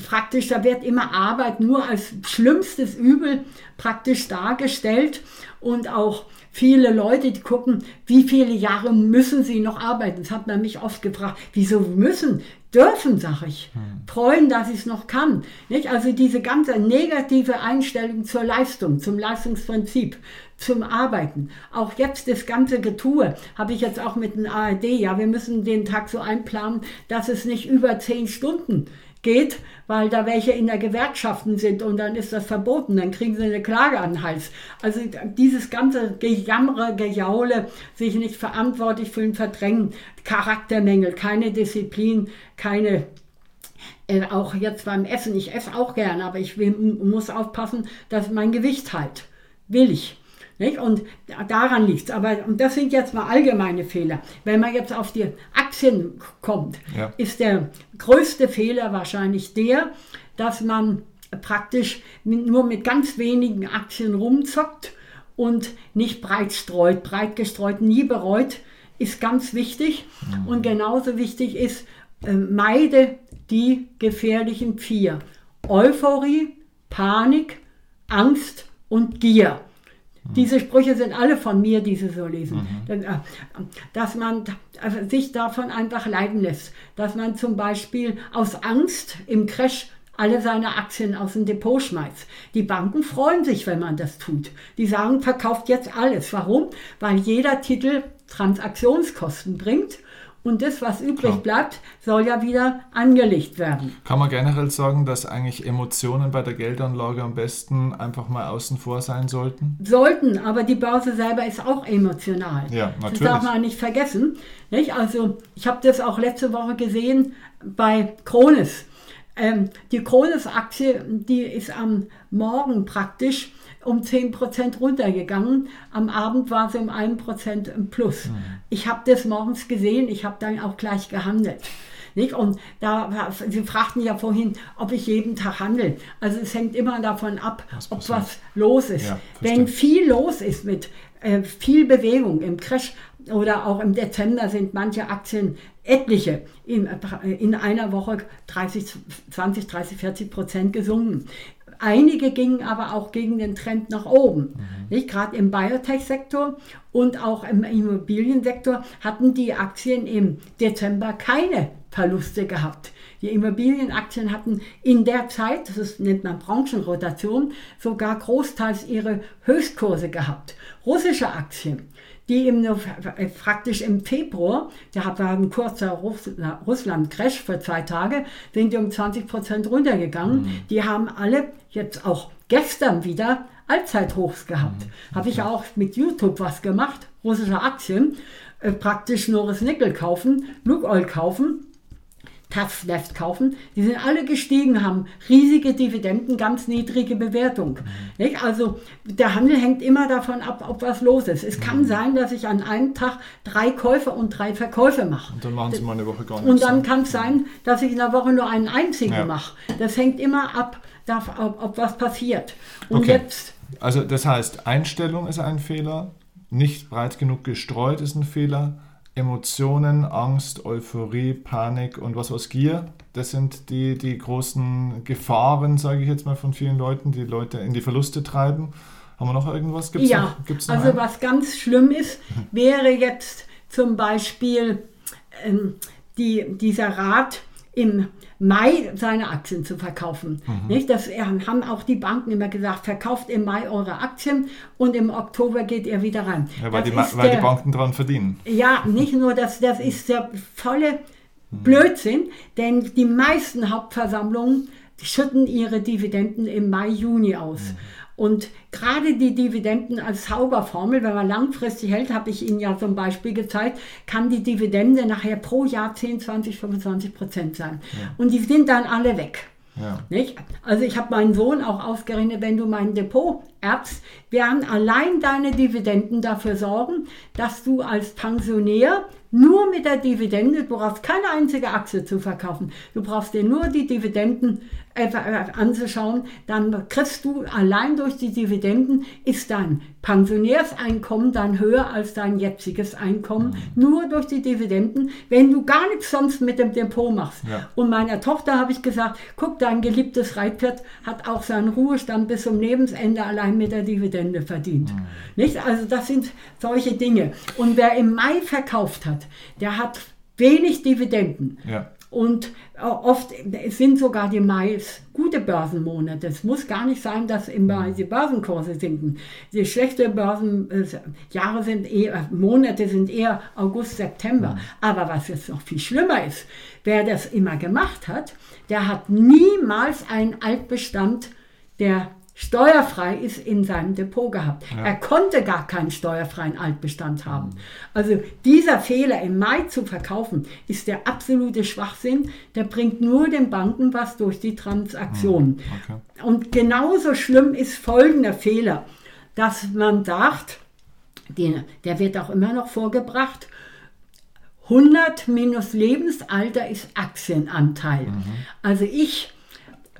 Speaker 2: praktisch, da wird immer Arbeit nur als schlimmstes Übel praktisch dargestellt und auch viele Leute, die gucken, wie viele Jahre müssen sie noch arbeiten. Das hat man mich oft gefragt, wieso müssen? Dürfen, sage ich. Hm. Freuen, dass ich es noch kann. Nicht? Also diese ganze negative Einstellung zur Leistung, zum Leistungsprinzip, zum Arbeiten. Auch jetzt das ganze Getue habe ich jetzt auch mit dem ARD. Ja, wir müssen den Tag so einplanen, dass es nicht über zehn Stunden geht, weil da welche in der Gewerkschaften sind und dann ist das verboten, dann kriegen sie eine Klage an den Hals. Also dieses ganze Gejammere, Gejaule, sich nicht verantwortlich fühlen, verdrängen, Charaktermängel, keine Disziplin, keine äh, auch jetzt beim Essen, ich esse auch gern, aber ich will, muss aufpassen, dass mein Gewicht halt. Will ich. Nicht? Und daran liegt es. Aber und das sind jetzt mal allgemeine Fehler. Wenn man jetzt auf die Aktien kommt, ja. ist der größte Fehler wahrscheinlich der, dass man praktisch nur mit ganz wenigen Aktien rumzockt und nicht breit streut. Breit gestreut, nie bereut, ist ganz wichtig. Mhm. Und genauso wichtig ist, äh, meide die gefährlichen vier. Euphorie, Panik, Angst und Gier. Diese Sprüche sind alle von mir, die Sie so lesen. Mhm. Äh, dass man also sich davon einfach leiden lässt. Dass man zum Beispiel aus Angst im Crash alle seine Aktien aus dem Depot schmeißt. Die Banken freuen sich, wenn man das tut. Die sagen, verkauft jetzt alles. Warum? Weil jeder Titel Transaktionskosten bringt und das, was übrig Klar. bleibt, soll ja wieder angelegt werden.
Speaker 1: Kann man generell sagen, dass eigentlich Emotionen bei der Geldanlage am besten einfach mal außen vor sein sollten?
Speaker 2: Sollten, aber die Börse selber ist auch emotional.
Speaker 1: Ja, natürlich.
Speaker 2: Das darf man nicht vergessen. Nicht? Also ich habe das auch letzte Woche gesehen bei Kronis. Ähm, die Kronis-Aktie, die ist am Morgen praktisch um 10% runtergegangen. Am Abend war sie um 1% im Plus. Mhm. Ich habe das morgens gesehen, ich habe dann auch gleich gehandelt. Nicht? Und da, Sie fragten ja vorhin, ob ich jeden Tag handle. Also es hängt immer davon ab, ob was los ist. Ja, Wenn viel los ist mit äh, viel Bewegung im Crash oder auch im Dezember sind manche Aktien etliche in, in einer Woche 30, 20, 30, 40 Prozent gesunken. Einige gingen aber auch gegen den Trend nach oben. Mhm. Gerade im Biotech-Sektor und auch im Immobiliensektor hatten die Aktien im Dezember keine Verluste gehabt. Die Immobilienaktien hatten in der Zeit, das nennt man Branchenrotation, sogar großteils ihre Höchstkurse gehabt. Russische Aktien die im, äh, praktisch im Februar, da war ein kurzer Russland-Crash für zwei Tage, sind die um 20 Prozent runtergegangen. Mhm. Die haben alle jetzt auch gestern wieder Allzeithochs gehabt. Mhm. Habe ich auch mit YouTube was gemacht, russische Aktien, äh, praktisch Norris Nickel kaufen, Lukoil kaufen Tasneft kaufen, die sind alle gestiegen, haben riesige Dividenden, ganz niedrige Bewertung. Mhm. Also der Handel hängt immer davon ab, ob was los ist. Es kann mhm. sein, dass ich an einem Tag drei Käufe und drei Verkäufe mache.
Speaker 1: Und dann machen Sie mal eine Woche gar nichts.
Speaker 2: Und dann kann es sein, dass ich in der Woche nur einen einzigen ja. mache. Das hängt immer ab, ob, ob was passiert. Und
Speaker 1: okay. jetzt. Also das heißt, Einstellung ist ein Fehler, nicht breit genug gestreut ist ein Fehler Emotionen, Angst, Euphorie, Panik und was was Gier. Das sind die, die großen Gefahren, sage ich jetzt mal, von vielen Leuten, die Leute in die Verluste treiben. Haben wir noch irgendwas?
Speaker 2: Gibt's ja, noch, gibt's noch also einen? was ganz schlimm ist, wäre jetzt zum Beispiel ähm, die, dieser Rat im Mai seine Aktien zu verkaufen. Mhm. Nicht? Das haben auch die Banken immer gesagt, verkauft im Mai eure Aktien und im Oktober geht ihr wieder rein.
Speaker 1: Ja, weil, die, weil der, die, Banken daran verdienen.
Speaker 2: Ja, nicht nur das, das ist der volle mhm. Blödsinn, denn die meisten Hauptversammlungen schütten ihre Dividenden im Mai, Juni aus. Mhm. Und gerade die Dividenden als Zauberformel, wenn man langfristig hält, habe ich Ihnen ja zum Beispiel gezeigt, kann die Dividende nachher pro Jahr 10, 20, 25 Prozent sein. Ja. Und die sind dann alle weg. Ja. Also ich habe meinen Sohn auch ausgerechnet, wenn du mein Depot erbst, werden allein deine Dividenden dafür sorgen, dass du als Pensionär nur mit der Dividende, du brauchst keine einzige Aktie zu verkaufen, du brauchst dir nur die Dividenden äh, anzuschauen, dann kriegst du allein durch die Dividenden, ist dein Pensionärseinkommen dann höher als dein jetziges Einkommen, mhm. nur durch die Dividenden, wenn du gar nichts sonst mit dem Depot machst. Ja. Und meiner Tochter habe ich gesagt, guck, dein geliebtes Reitpferd hat auch seinen Ruhestand bis zum Lebensende allein mit der Dividende verdient. Mhm. Nicht? Also das sind solche Dinge. Und wer im Mai verkauft hat, der hat wenig Dividenden. Ja. Und äh, oft sind sogar die Mais gute Börsenmonate. Es muss gar nicht sein, dass im Mai die Börsenkurse sinken. Die schlechte Börsenjahre sind eher, Monate sind eher August, September. Aber was jetzt noch viel schlimmer ist, wer das immer gemacht hat, der hat niemals einen Altbestand der steuerfrei ist in seinem Depot gehabt. Ja. Er konnte gar keinen steuerfreien Altbestand haben. Also dieser Fehler im Mai zu verkaufen, ist der absolute Schwachsinn. Der bringt nur den Banken was durch die Transaktionen. Mhm. Okay. Und genauso schlimm ist folgender Fehler, dass man sagt, den, der wird auch immer noch vorgebracht, 100 minus Lebensalter ist Aktienanteil. Mhm. Also ich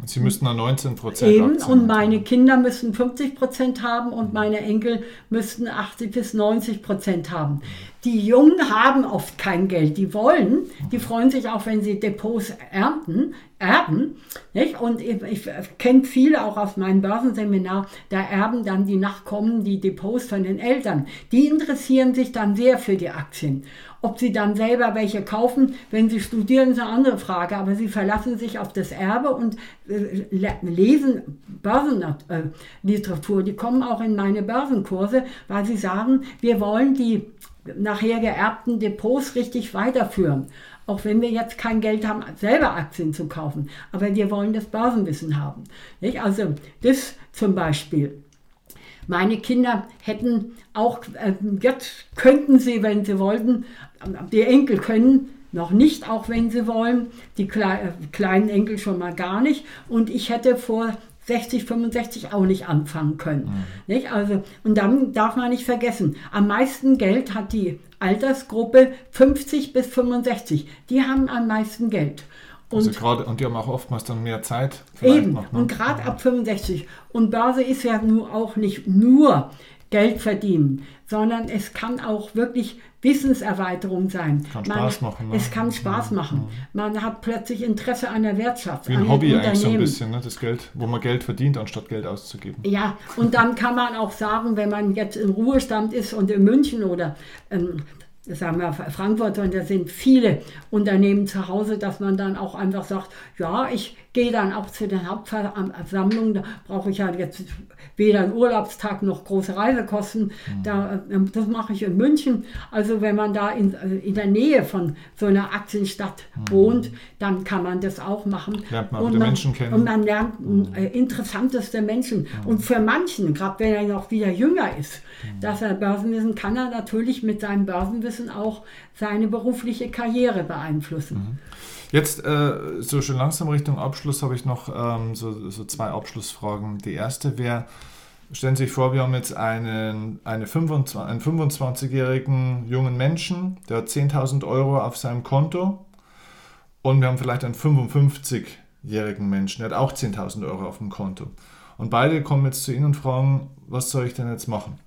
Speaker 1: Sie müssten dann 19 Prozent
Speaker 2: Eben, und meine Kinder müssten 50 Prozent haben und meine Enkel müssten 80 bis 90 Prozent haben. Die Jungen haben oft kein Geld, die wollen, die freuen sich auch, wenn sie Depots ernten, erben. Nicht? Und ich, ich kenne viele auch aus meinem Börsenseminar, da erben dann die Nachkommen die Depots von den Eltern. Die interessieren sich dann sehr für die Aktien. Ob sie dann selber welche kaufen, wenn sie studieren, ist eine andere Frage. Aber sie verlassen sich auf das Erbe und äh, lesen Börsenliteratur. Die kommen auch in meine Börsenkurse, weil sie sagen, wir wollen die nachher geerbten Depots richtig weiterführen. Auch wenn wir jetzt kein Geld haben, selber Aktien zu kaufen. Aber wir wollen das Börsenwissen haben. Nicht? Also das zum Beispiel. Meine Kinder hätten auch, äh, jetzt könnten sie, wenn sie wollten, die Enkel können noch nicht, auch wenn sie wollen, die Kle kleinen Enkel schon mal gar nicht. Und ich hätte vor 60, 65 auch nicht anfangen können. Mhm. Nicht? Also, und dann darf man nicht vergessen, am meisten Geld hat die Altersgruppe 50 bis 65. Die haben am meisten Geld.
Speaker 1: Und, also grade, und die haben auch oftmals dann mehr Zeit.
Speaker 2: Eben, noch, ne? und gerade ab 65. Und Börse ist ja nur auch nicht nur Geld verdienen, sondern es kann auch wirklich Wissenserweiterung sein.
Speaker 1: Kann Spaß machen.
Speaker 2: Ne? Es kann Spaß machen. Man hat plötzlich Interesse an der Wirtschaft.
Speaker 1: Wie ein Hobby eigentlich so ein bisschen, ne? das Geld, wo man Geld verdient, anstatt Geld auszugeben.
Speaker 2: Ja, und dann kann man auch sagen, wenn man jetzt im Ruhestand ist und in München oder ähm, sagen wir Frankfurt, und da sind viele Unternehmen zu Hause, dass man dann auch einfach sagt, ja, ich gehe dann auch zu den Hauptversammlungen, da brauche ich ja jetzt weder einen Urlaubstag noch große Reisekosten. Mhm. Da, ähm, das mache ich in München. Also wenn man da in, äh, in der Nähe von so einer Aktienstadt mhm. wohnt, dann kann man das auch machen.
Speaker 1: Lernt man und, man, Menschen kennen.
Speaker 2: und man lernt mhm. äh, interessanteste Menschen. Mhm. Und für manchen, gerade wenn er noch wieder jünger ist, mhm. dass er Börsenwissen kann er natürlich mit seinem Börsenwissen auch seine berufliche Karriere beeinflussen.
Speaker 1: Jetzt äh, so schon langsam Richtung Abschluss habe ich noch ähm, so, so, zwei Abschlussfragen. Die erste wäre, stellen Sie sich vor, wir haben jetzt einen, eine 25, einen 25-jährigen jungen Menschen, der hat 10.000 Euro auf seinem Konto und wir haben vielleicht einen 55-jährigen Menschen, der hat auch 10.000 Euro auf dem Konto. Und beide kommen jetzt zu Ihnen und fragen, was soll ich denn jetzt machen?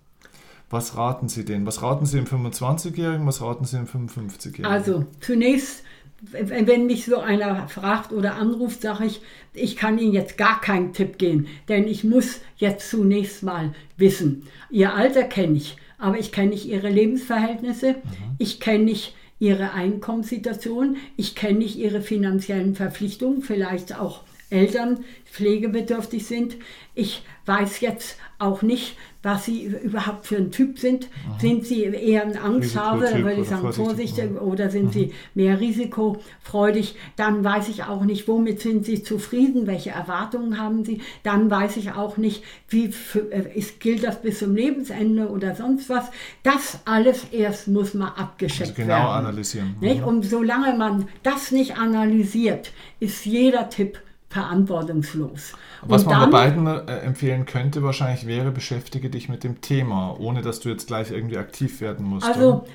Speaker 1: Was raten Sie denen? Was raten Sie dem 25-Jährigen? Was raten Sie dem 55-Jährigen?
Speaker 2: Also zunächst wenn mich so einer fragt oder anruft, sage ich, ich kann Ihnen jetzt gar keinen Tipp geben, denn ich muss jetzt zunächst mal wissen. Ihr Alter kenne ich, aber ich kenne nicht Ihre Lebensverhältnisse, mhm. ich kenne nicht Ihre Einkommenssituation, ich kenne nicht Ihre finanziellen Verpflichtungen, vielleicht auch Eltern pflegebedürftig sind. Ich weiß jetzt auch nicht, was sie überhaupt für ein Typ sind. Aha. Sind sie eher ein Angsthase, würde ich sagen, vorsichtig, oder sind Aha. sie mehr risikofreudig? Dann weiß ich auch nicht, womit sind sie zufrieden, welche Erwartungen haben sie. Dann weiß ich auch nicht, wie für, äh, ist, gilt das bis zum Lebensende oder sonst was. Das alles erst muss man abgeschätzt also genau werden.
Speaker 1: analysieren.
Speaker 2: Nicht? Und solange man das nicht analysiert, ist jeder Tipp verantwortungslos.
Speaker 1: Was man dann, bei beiden äh, empfehlen könnte, wahrscheinlich wäre, beschäftige dich mit dem Thema, ohne dass du jetzt gleich irgendwie aktiv werden musst.
Speaker 2: Also,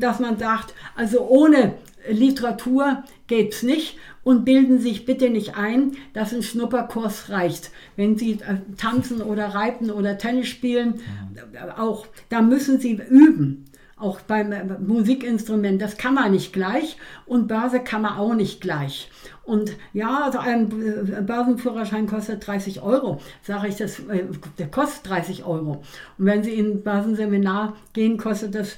Speaker 2: dass man sagt, also ohne Literatur geht es nicht und bilden sich bitte nicht ein, dass ein Schnupperkurs reicht. Wenn Sie äh, tanzen oder reiten oder Tennis spielen, mhm. auch da müssen Sie üben auch beim äh, Musikinstrument, das kann man nicht gleich und Börse kann man auch nicht gleich. Und ja, also ein äh, Börsenführerschein kostet 30 Euro. Sage ich, das, äh, der kostet 30 Euro. Und wenn Sie in ein Börsenseminar gehen, kostet das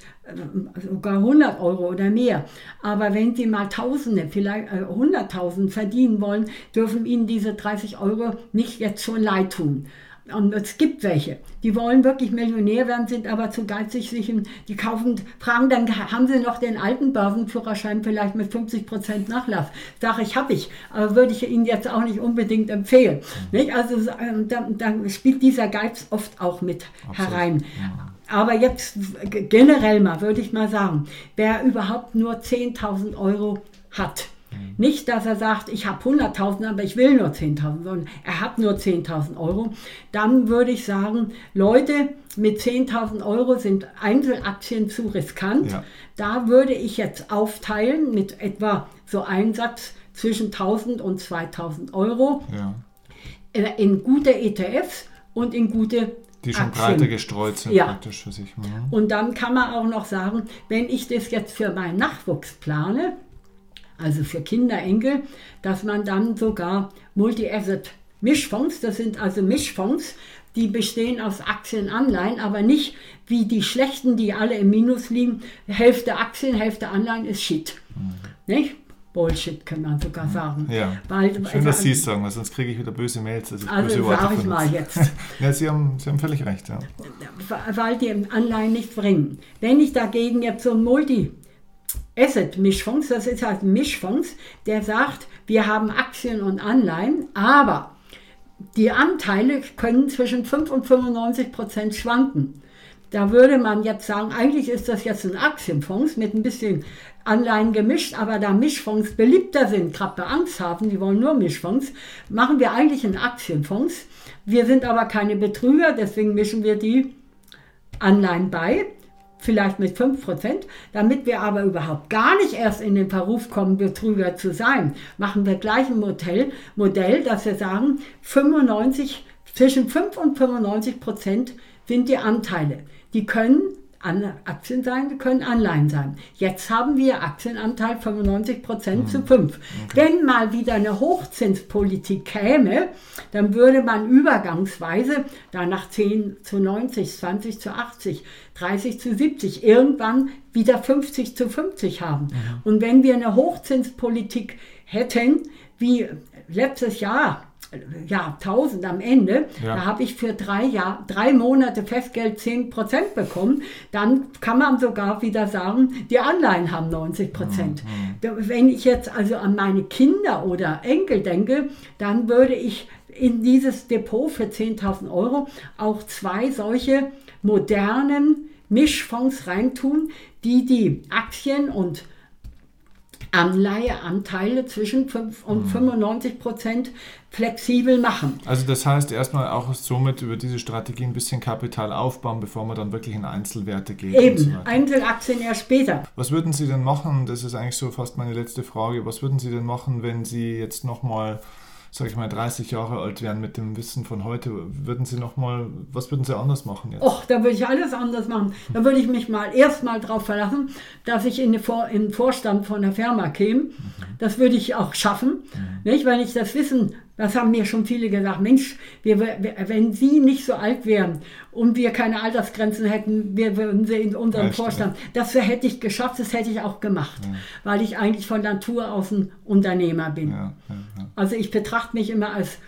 Speaker 2: sogar 100 Euro oder mehr. Aber wenn Sie mal Tausende, vielleicht 100.000 verdienen wollen, dürfen Ihnen diese 30 Euro nicht jetzt schon leid tun. Und es gibt welche, die wollen wirklich Millionär werden, sind aber zu geizig, sich in, die kaufen, fragen dann, haben sie noch den alten Börsenführerschein vielleicht mit 50 Prozent Nachlass? Sage ich, habe ich, aber würde ich Ihnen jetzt auch nicht unbedingt empfehlen. Nicht? Also ähm, dann, dann, spielt dieser Geiz oft auch mit Absolut. herein. Ja. Aber jetzt generell mal, würde ich mal sagen, wer überhaupt nur 10.000 Euro hat, nicht, dass er sagt, ich habe 100.000, aber ich will nur 10.000, sondern er hat nur 10.000 Euro. Dann würde ich sagen, Leute mit 10.000 Euro sind Einzelaktien zu riskant. Ja. Da würde ich jetzt aufteilen mit etwa so Einsatz zwischen 1.000 und 2.000 Euro. Ja. äh, in gute ETFs und in gute
Speaker 1: die schon
Speaker 2: Aktien.
Speaker 1: breiter gestreut sind
Speaker 2: Ja.
Speaker 1: praktisch für sich. Mhm.
Speaker 2: Und dann kann man auch noch sagen, wenn ich das jetzt für meinen Nachwuchs plane, also für Kinder, Enkel, dass man dann sogar Multi-Asset-Mischfonds, das sind also Mischfonds, die bestehen aus Aktien, Anleihen, aber nicht wie die schlechten, die alle im Minus liegen. Hälfte Aktien, Hälfte Anleihen ist Shit. Nicht? Bullshit kann man sogar sagen.
Speaker 1: Ja.
Speaker 2: Weil,
Speaker 1: Schön, dass Sie es sagen, weil sonst kriege ich wieder böse Mails. dass ich böse
Speaker 2: also
Speaker 1: Worte
Speaker 2: sage ich mal jetzt.
Speaker 1: Ja, Sie haben, Sie haben völlig recht. Ja.
Speaker 2: weil die Anleihen nichts bringen. Wenn ich dagegen jetzt so ein Multi Asset Mischfonds, das ist halt ein Mischfonds, der sagt, wir haben Aktien und Anleihen, aber die Anteile können zwischen 5 und 95 Prozent schwanken. Da würde man jetzt sagen, eigentlich ist das jetzt ein Aktienfonds mit ein bisschen Anleihen gemischt, aber da Mischfonds beliebter sind, gerade bei Angsthafen, die wollen nur Mischfonds, machen wir eigentlich einen Aktienfonds. Wir sind aber keine Betrüger, deswegen mischen wir die Anleihen bei, vielleicht mit 5%. Damit wir aber überhaupt gar nicht erst in den Verruf kommen, Betrüger zu sein, machen wir gleich ein Modell, Modell dass wir sagen, 95, zwischen 5 und 95 Prozent sind die Anteile. Die können Aktien sein, können Anleihen sein. Jetzt haben wir Aktienanteil 95 Prozent zu 5. Wenn mal wieder eine Hochzinspolitik käme, dann würde man übergangsweise danach 10 zu 90, 20 zu 80, 30 zu 70, irgendwann wieder 50 zu 50 haben. Und wenn wir eine Hochzinspolitik hätten, wie letztes Jahr, ja, 1000 am Ende,
Speaker 1: Ja.
Speaker 2: da habe ich für drei, Jahr, drei Monate Festgeld 10% bekommen, dann kann man sogar wieder sagen, die Anleihen haben 90%. Wenn ich jetzt also an meine Kinder oder Enkel denke, dann würde ich in dieses Depot für 10.000 Euro auch zwei solche modernen Mischfonds reintun, die die Aktien und Anleiheanteile zwischen 5 und 95 Prozent flexibel machen.
Speaker 1: Also das heißt erstmal auch somit über diese Strategie ein bisschen Kapital aufbauen, bevor man dann wirklich in Einzelwerte geht. so
Speaker 2: Eben,
Speaker 1: weiter.
Speaker 2: Einzelaktien erst später.
Speaker 1: Was würden Sie denn machen, das ist eigentlich so fast meine letzte Frage, was würden Sie denn machen, wenn Sie jetzt nochmal, sag ich mal, 30 Jahre alt wären mit dem Wissen von heute? Würden Sie nochmal, was würden Sie anders machen jetzt?
Speaker 2: Och, da würde ich alles anders machen. Da würde ich mich mal erstmal darauf verlassen, dass ich in, den Vor in Vorstand von der Firma käme. Das würde ich auch schaffen. Nicht? Wenn ich das Wissen, das haben mir schon viele gesagt, Mensch, wir, wenn Sie nicht so alt wären und wir keine Altersgrenzen hätten, wir würden Sie in unserem
Speaker 1: Echt,
Speaker 2: Vorstand. Das hätte ich geschafft, das hätte ich auch gemacht, weil ich eigentlich von Natur aus ein Unternehmer bin.
Speaker 1: Ja, ja, ja.
Speaker 2: Also ich betrachte mich immer als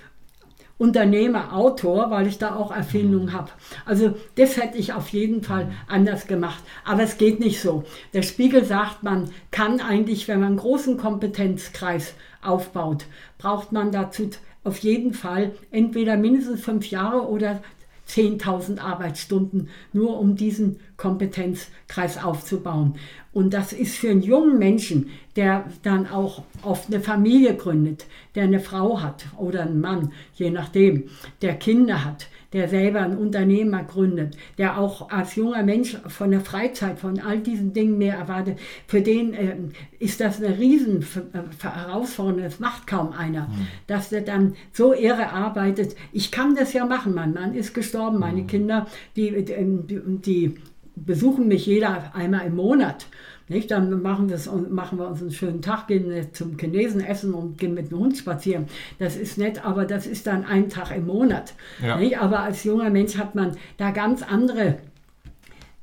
Speaker 2: Unternehmer, Autor, weil ich da auch Erfindungen habe. Also das hätte ich auf jeden Fall anders gemacht. Aber es geht nicht so. Der Spiegel sagt, man kann eigentlich, wenn man einen großen Kompetenzkreis aufbaut, braucht man dazu auf jeden Fall entweder mindestens fünf Jahre oder 10.000 Arbeitsstunden, nur um diesen Kompetenzkreis aufzubauen. Und das ist für einen jungen Menschen, der dann auch oft eine Familie gründet, der eine Frau hat oder einen Mann, je nachdem, der Kinder hat, der selber ein Unternehmer gründet, der auch als junger Mensch von der Freizeit, von all diesen Dingen mehr erwartet, für den äh, ist das eine riesen äh, Herausforderung, das macht kaum einer, dass der dann so irre arbeitet. Ich kann das ja machen, mein Mann ist gestorben, meine Kinder, die, die, die besuchen mich jeder einmal im Monat. Nicht? Dann machen, machen wir uns einen schönen Tag, gehen zum Chinesen essen und gehen mit dem Hund spazieren. Das ist nett, aber das ist dann ein Tag im Monat.
Speaker 1: Ja.
Speaker 2: Aber als junger Mensch hat man da ganz andere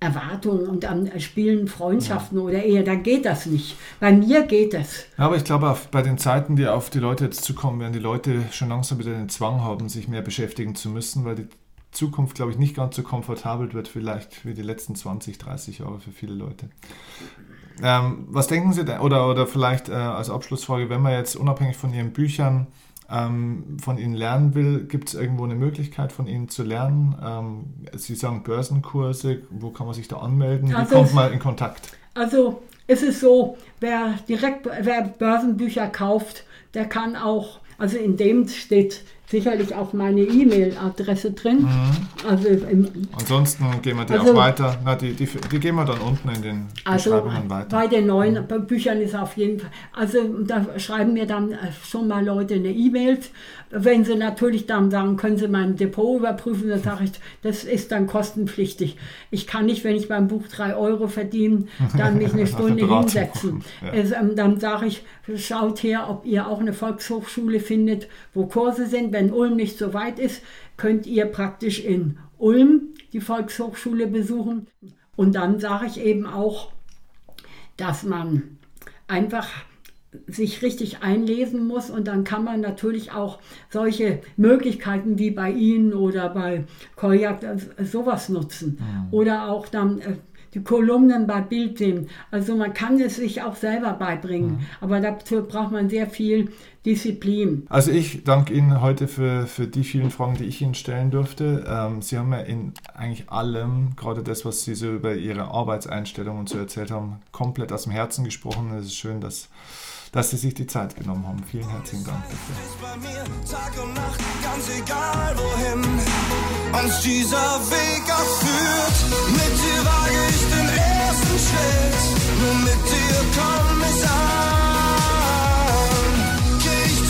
Speaker 2: Erwartungen und dann spielen Freundschaften oder Ehe, dann geht das nicht. Bei mir geht.
Speaker 1: Ja, aber ich glaube, bei den Zeiten, die auf die Leute jetzt zukommen, werden die Leute schon langsam wieder den Zwang haben, sich mehr beschäftigen zu müssen, weil die Zukunft, glaube ich, nicht ganz so komfortabel wird, vielleicht wie die letzten 20, 30 Jahre für viele Leute. Ähm, was denken Sie denn, oder, oder vielleicht äh, als Abschlussfrage, wenn man jetzt unabhängig von Ihren Büchern ähm, von Ihnen lernen will, gibt es irgendwo eine Möglichkeit von Ihnen zu lernen? Ähm, Sie sagen Börsenkurse, wo kann man sich da anmelden? Wie
Speaker 2: Also
Speaker 1: kommt man in Kontakt?
Speaker 2: Also es ist so, wer direkt wer Börsenbücher kauft, der kann auch, also in dem steht sicherlich auch meine E-Mail-Adresse drin.
Speaker 1: Mhm.
Speaker 2: Also im,
Speaker 1: Ansonsten gehen wir die
Speaker 2: Also-
Speaker 1: auch weiter. Na, die, die, die gehen wir dann unten in den
Speaker 2: also
Speaker 1: Beschreibungen weiter.
Speaker 2: bei den neuen Büchern ist auf jeden Fall, also da schreiben mir dann äh, schon mal Leute eine E-Mail. Wenn sie natürlich dann sagen, können sie mein Depot überprüfen, dann sage ich, das ist dann kostenpflichtig. Ich kann nicht, wenn ich beim Buch drei Euro verdiene, dann mich eine Stunde hinsetzen.
Speaker 1: ja.
Speaker 2: Es, ähm, dann sage ich, schaut her, ob ihr auch eine Volkshochschule findet, wo Kurse sind. Wenn Ulm nicht so weit ist, könnt ihr praktisch in Ulm die Volkshochschule besuchen. Und dann sage ich eben auch, dass man einfach sich richtig einlesen muss und dann kann man natürlich auch solche Möglichkeiten wie bei Ihnen oder bei Koyak äh, sowas nutzen. Oder auch dann äh, die Kolumnen bei Bild sehen. Also man kann es sich auch selber beibringen, aber dazu braucht man sehr viel Disziplin.
Speaker 1: Also ich danke Ihnen heute für, für die vielen Fragen, die ich Ihnen stellen durfte. Ähm, Sie haben ja in eigentlich allem, gerade das, was Sie so über Ihre Arbeitseinstellung und so erzählt haben, komplett aus dem Herzen gesprochen. Es ist schön, dass, dass Sie sich die Zeit genommen haben. Vielen herzlichen Dank dafür.
Speaker 3: Mit dir wage ich den ersten Schritt, nur mit dir komm ich an.